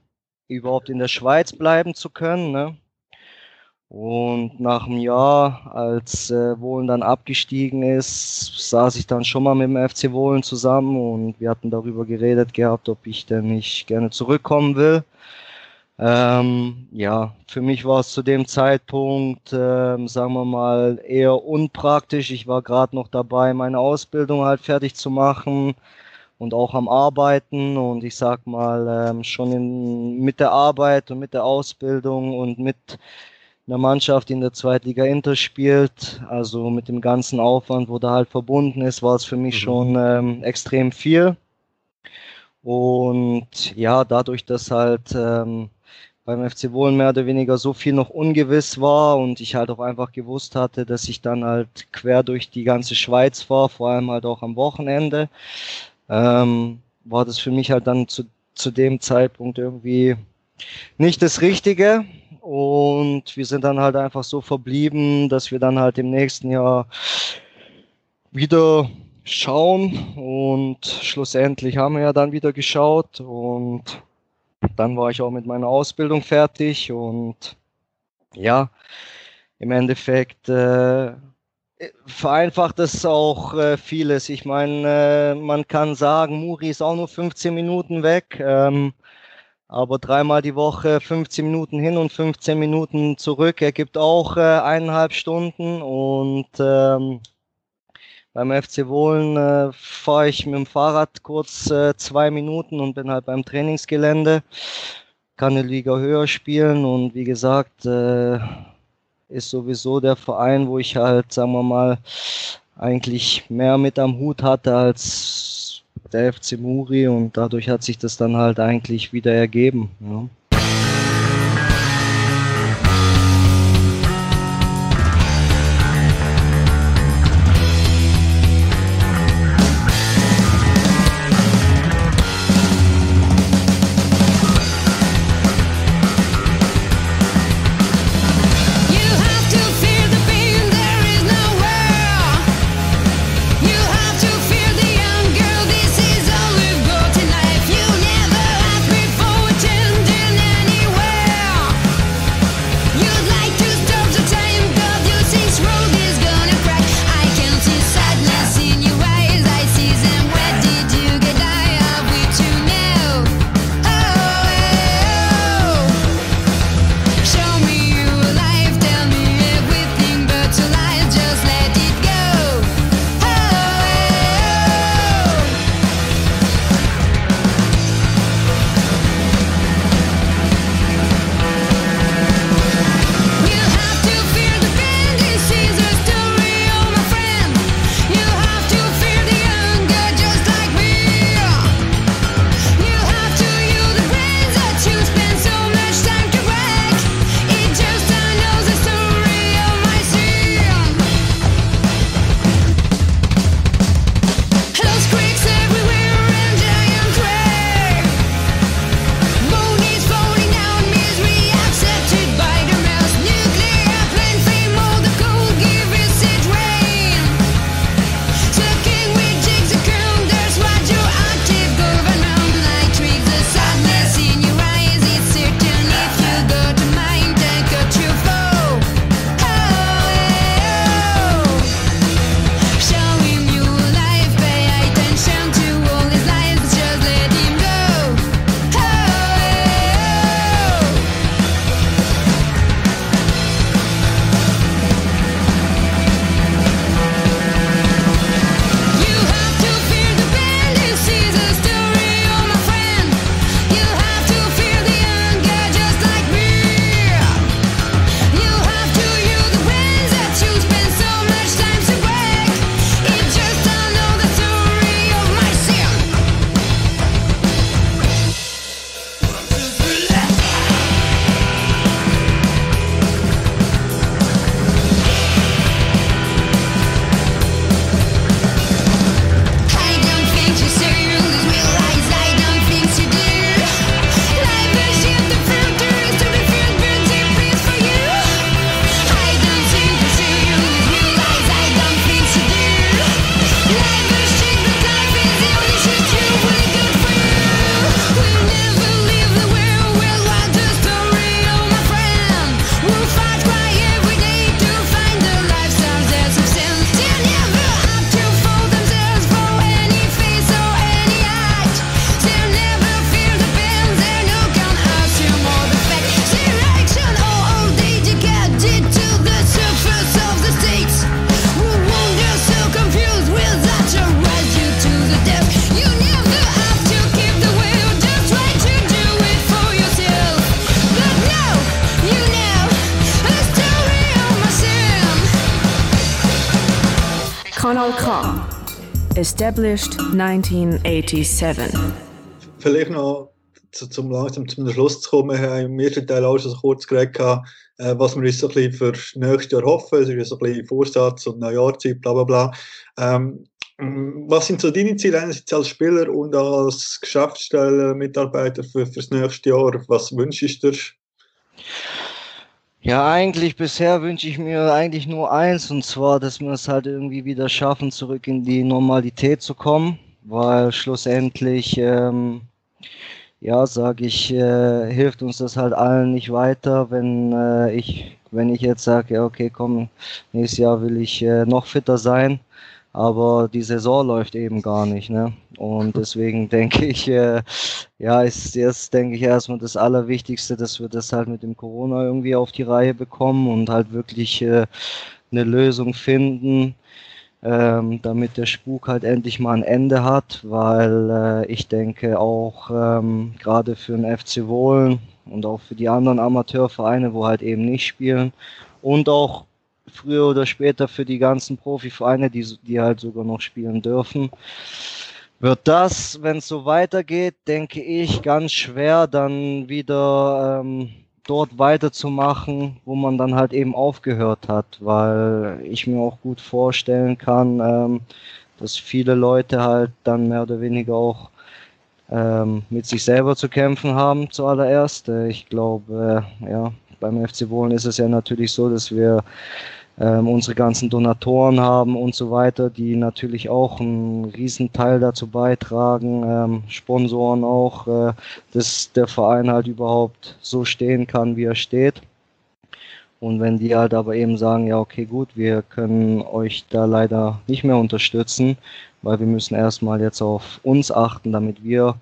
überhaupt in der Schweiz bleiben zu können. Ne? Und nach einem Jahr, als äh, Wohlen dann abgestiegen ist, saß ich dann schon mal mit dem FC Wohlen zusammen und wir hatten darüber geredet gehabt, ob ich denn nicht gerne zurückkommen will. Ähm, ja, für mich war es zu dem Zeitpunkt, ähm, sagen wir mal, eher unpraktisch. Ich war gerade noch dabei, meine Ausbildung halt fertig zu machen und auch am Arbeiten und ich sag mal, ähm, schon in, mit der Arbeit und mit der Ausbildung und mit einer Mannschaft, die in der Zweitliga Inter spielt, also mit dem ganzen Aufwand, wo da halt verbunden ist, war es für mich schon ähm, extrem viel. Und ja, dadurch, dass halt ähm, beim FC Wohlen mehr oder weniger so viel noch ungewiss war und ich halt auch einfach gewusst hatte, dass ich dann halt quer durch die ganze Schweiz war, vor allem halt auch am Wochenende, ähm, war das für mich halt dann zu, zu dem Zeitpunkt irgendwie nicht das Richtige. Und wir sind dann halt einfach so verblieben, dass wir dann halt im nächsten Jahr wieder schauen. Und schlussendlich haben wir ja dann wieder geschaut. Und dann war ich auch mit meiner Ausbildung fertig. Und ja, im Endeffekt äh, vereinfacht es auch äh, vieles. Ich meine, äh, man kann sagen, Muri ist auch nur 15 Minuten weg, ähm, aber dreimal die Woche 15 Minuten hin und 15 Minuten zurück ergibt auch äh, eineinhalb Stunden und ähm, beim FC Wohlen äh, fahre ich mit dem Fahrrad kurz äh, zwei Minuten und bin halt beim Trainingsgelände. Kann eine Liga höher spielen und wie gesagt, äh, ist sowieso der Verein, wo ich halt, sagen wir mal, eigentlich mehr mit am Hut hatte als der FC Muri und dadurch hat sich das dann halt eigentlich wieder ergeben. Ja. Established 1987. Vielleicht noch zu, zum langsam zum Schluss zu kommen, wir haben im ersten Teil auch schon kurz geredet, äh, was wir uns so ein bisschen für das nächste Jahr hoffen. Es ist so ein bisschen Vorsatz und Neujahrzeit, bla bla bla. Ähm, was sind so deine Ziele einerseits als Spieler und als Geschäftsstellenmitarbeiter für, für das nächste Jahr? Was wünschst du dir? Ja, eigentlich bisher wünsche ich mir eigentlich nur eins, und zwar, dass wir es halt irgendwie wieder schaffen, zurück in die Normalität zu kommen, weil schlussendlich, ähm, ja, sage ich, äh, hilft uns das halt allen nicht weiter, wenn äh, ich, wenn ich jetzt sage, ja, okay, komm, nächstes Jahr will ich äh, noch fitter sein, aber die Saison läuft eben gar nicht, ne? Und deswegen denke ich, äh, ja, ist jetzt, denke ich, erstmal das Allerwichtigste, dass wir das halt mit dem Corona irgendwie auf die Reihe bekommen und halt wirklich äh, eine Lösung finden, ähm, damit der Spuk halt endlich mal ein Ende hat, weil äh, ich denke auch ähm, gerade für den FC Wohlen und auch für die anderen Amateurvereine, wo halt eben nicht spielen und auch früher oder später für die ganzen Profivereine, die, die halt sogar noch spielen dürfen, wird das, wenn es so weitergeht, denke ich, ganz schwer, dann wieder ähm, dort weiterzumachen, wo man dann halt eben aufgehört hat, weil ich mir auch gut vorstellen kann, ähm, dass viele Leute halt dann mehr oder weniger auch ähm, mit sich selber zu kämpfen haben zuallererst. Äh, Ich glaube, äh, ja, beim FC Wohlen ist es ja natürlich so, dass wir ähm, unsere ganzen Donatoren haben und so weiter, die natürlich auch einen riesen Teil dazu beitragen, ähm, Sponsoren auch, äh, dass der Verein halt überhaupt so stehen kann, wie er steht. Und wenn die halt aber eben sagen, ja, okay, gut, wir können euch da leider nicht mehr unterstützen, weil wir müssen erstmal jetzt auf uns achten, damit wir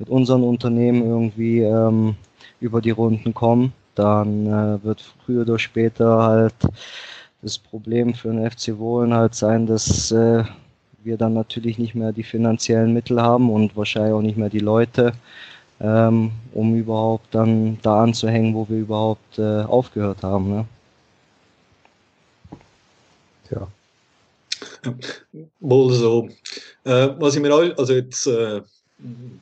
mit unseren Unternehmen irgendwie ähm, über die Runden kommen, dann äh, wird früher oder später halt das Problem für den FC Wohlen halt sein, dass äh, wir dann natürlich nicht mehr die finanziellen Mittel haben und wahrscheinlich auch nicht mehr die Leute, ähm, um überhaupt dann da anzuhängen, wo wir überhaupt äh, aufgehört haben. Ne? Ja. Wohl so. Äh, was ich mir auch, also jetzt äh,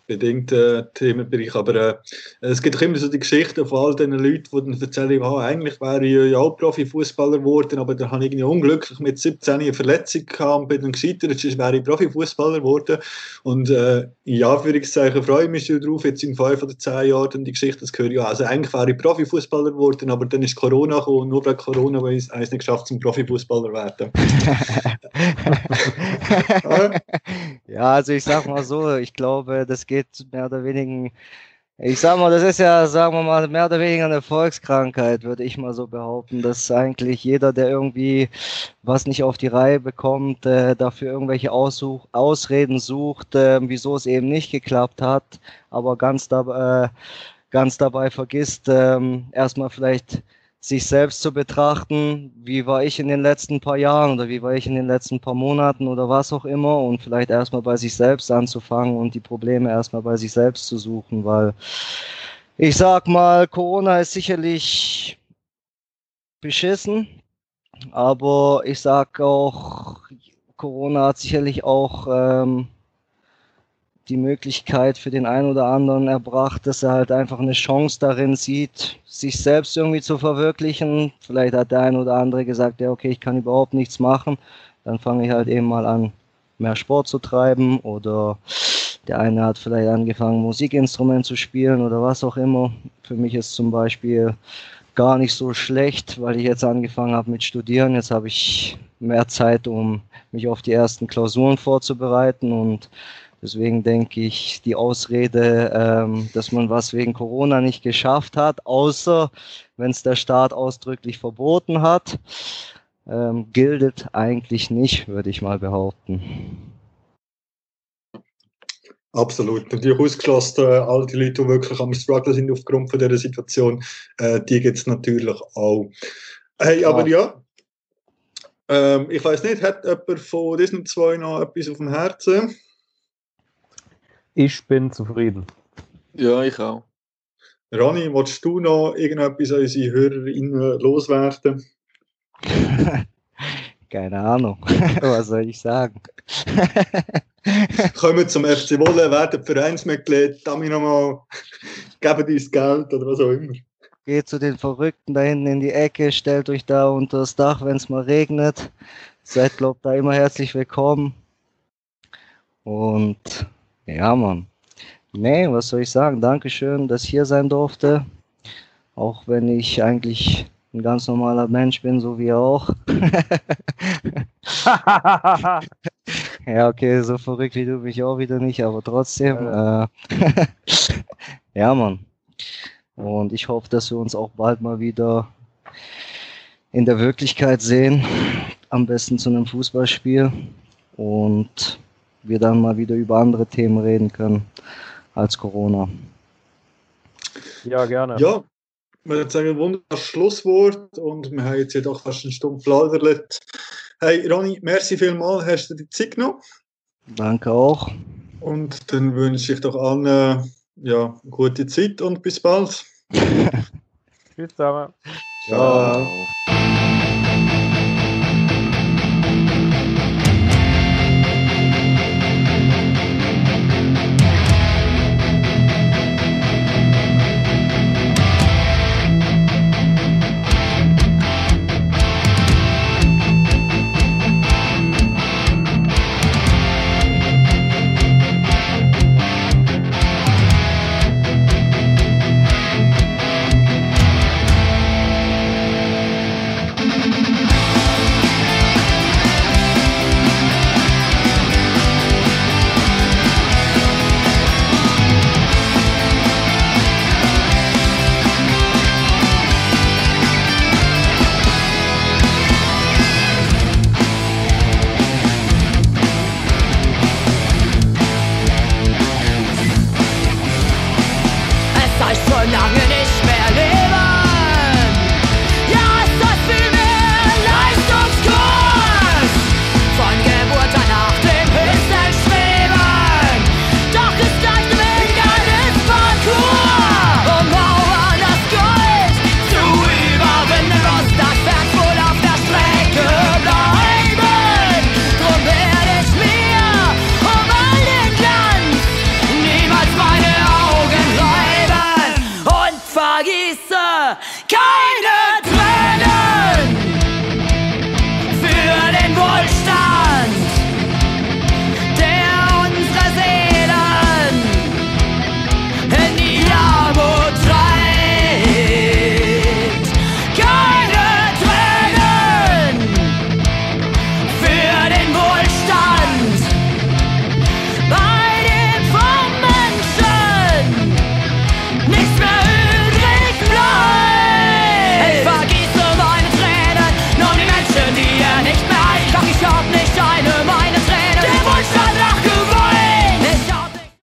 bedingt äh, Themenbereich, aber äh, es gibt immer so die Geschichten von all den Leuten, die dann erzählen, ah, eigentlich wäre ich ja auch Profifußballer geworden, aber dann habe ich irgendwie unglücklich mit 17 eine Verletzung gehabt und bin dann gescheitert, sonst wäre ich Profifußballer geworden. Und äh, in Anführungszeichen freue ich mich schon drauf, jetzt in fünf oder zehn Jahren dann die Geschichte zu hören, ja, also eigentlich wäre ich Profifußballer geworden, aber dann ist Corona gekommen und nur wegen Corona habe ich es nicht geschafft, zum Profifußballer zu werden. <laughs> <laughs> Ja, also ich sag mal so, ich glaube, das geht mehr oder weniger, ich sag mal, das ist ja, sagen wir mal, mehr oder weniger eine Volkskrankheit, würde ich mal so behaupten, dass eigentlich jeder, der irgendwie was nicht auf die Reihe bekommt, äh, dafür irgendwelche Aussuch Ausreden sucht, äh, wieso es eben nicht geklappt hat, aber ganz, dabei, äh, ganz dabei vergisst, ähm, erstmal vielleicht sich selbst zu betrachten, wie war ich in den letzten paar Jahren oder wie war ich in den letzten paar Monaten oder was auch immer und vielleicht erstmal bei sich selbst anzufangen und die Probleme erstmal bei sich selbst zu suchen, weil ich sag mal, Corona ist sicherlich beschissen, aber ich sag auch, Corona hat sicherlich auch ähm, die Möglichkeit für den einen oder anderen erbracht, dass er halt einfach eine Chance darin sieht, sich selbst irgendwie zu verwirklichen. Vielleicht hat der ein oder andere gesagt, ja, okay, ich kann überhaupt nichts machen. Dann fange ich halt eben mal an, mehr Sport zu treiben oder der eine hat vielleicht angefangen, Musikinstrument zu spielen oder was auch immer. Für mich ist zum Beispiel gar nicht so schlecht, weil ich jetzt angefangen habe mit Studieren. Jetzt habe ich mehr Zeit, um mich auf die ersten Klausuren vorzubereiten und Deswegen denke ich, die Ausrede, ähm, dass man was wegen Corona nicht geschafft hat, außer wenn es der Staat ausdrücklich verboten hat, ähm, gilt eigentlich nicht, würde ich mal behaupten. Absolut. Natürlich ausgeschlossen, äh, all die Leute, die wirklich am Struggle sind aufgrund von dieser Situation, äh, die gibt es natürlich auch. Hey, aber ja, ähm, ich weiß nicht, hat jemand von diesen zwei noch etwas auf dem Herzen? Ich bin zufrieden. Ja, ich auch. Ronny, willst du noch irgendetwas an unsere HörerInnen loswerden? <laughs> Keine Ahnung. <laughs> Was soll ich sagen? Kommen zum FC Wolle, werden Vereinsmitglied, damit nochmal, <laughs> geben uns Geld oder was auch immer. Geht zu den Verrückten da hinten in die Ecke, stellt euch da unter das Dach, wenn es mal regnet. Seid, glaubt, da immer herzlich willkommen. Und ja, Mann. Nee, was soll ich sagen? Dankeschön, dass ich hier sein durfte. Auch wenn ich eigentlich ein ganz normaler Mensch bin, so wie ihr auch. <laughs> ja, okay, so verrückt wie du bin ich auch wieder nicht, aber trotzdem. Äh, <laughs> ja, Mann. Und ich hoffe, dass wir uns auch bald mal wieder in der Wirklichkeit sehen. Am besten zu einem Fußballspiel. Und wir dann mal wieder über andere Themen reden können als Corona. Ja, gerne. Ja, ich würde sagen, wunderbares Schlusswort und wir haben jetzt ja doch fast eine Stunde plaudert. Hey Ronny, merci vielmals, hast du die Zeit genommen? Danke auch. Und dann wünsche ich doch allen äh, ja, gute Zeit und bis bald. <laughs> <laughs> Tschüss zusammen. Ciao.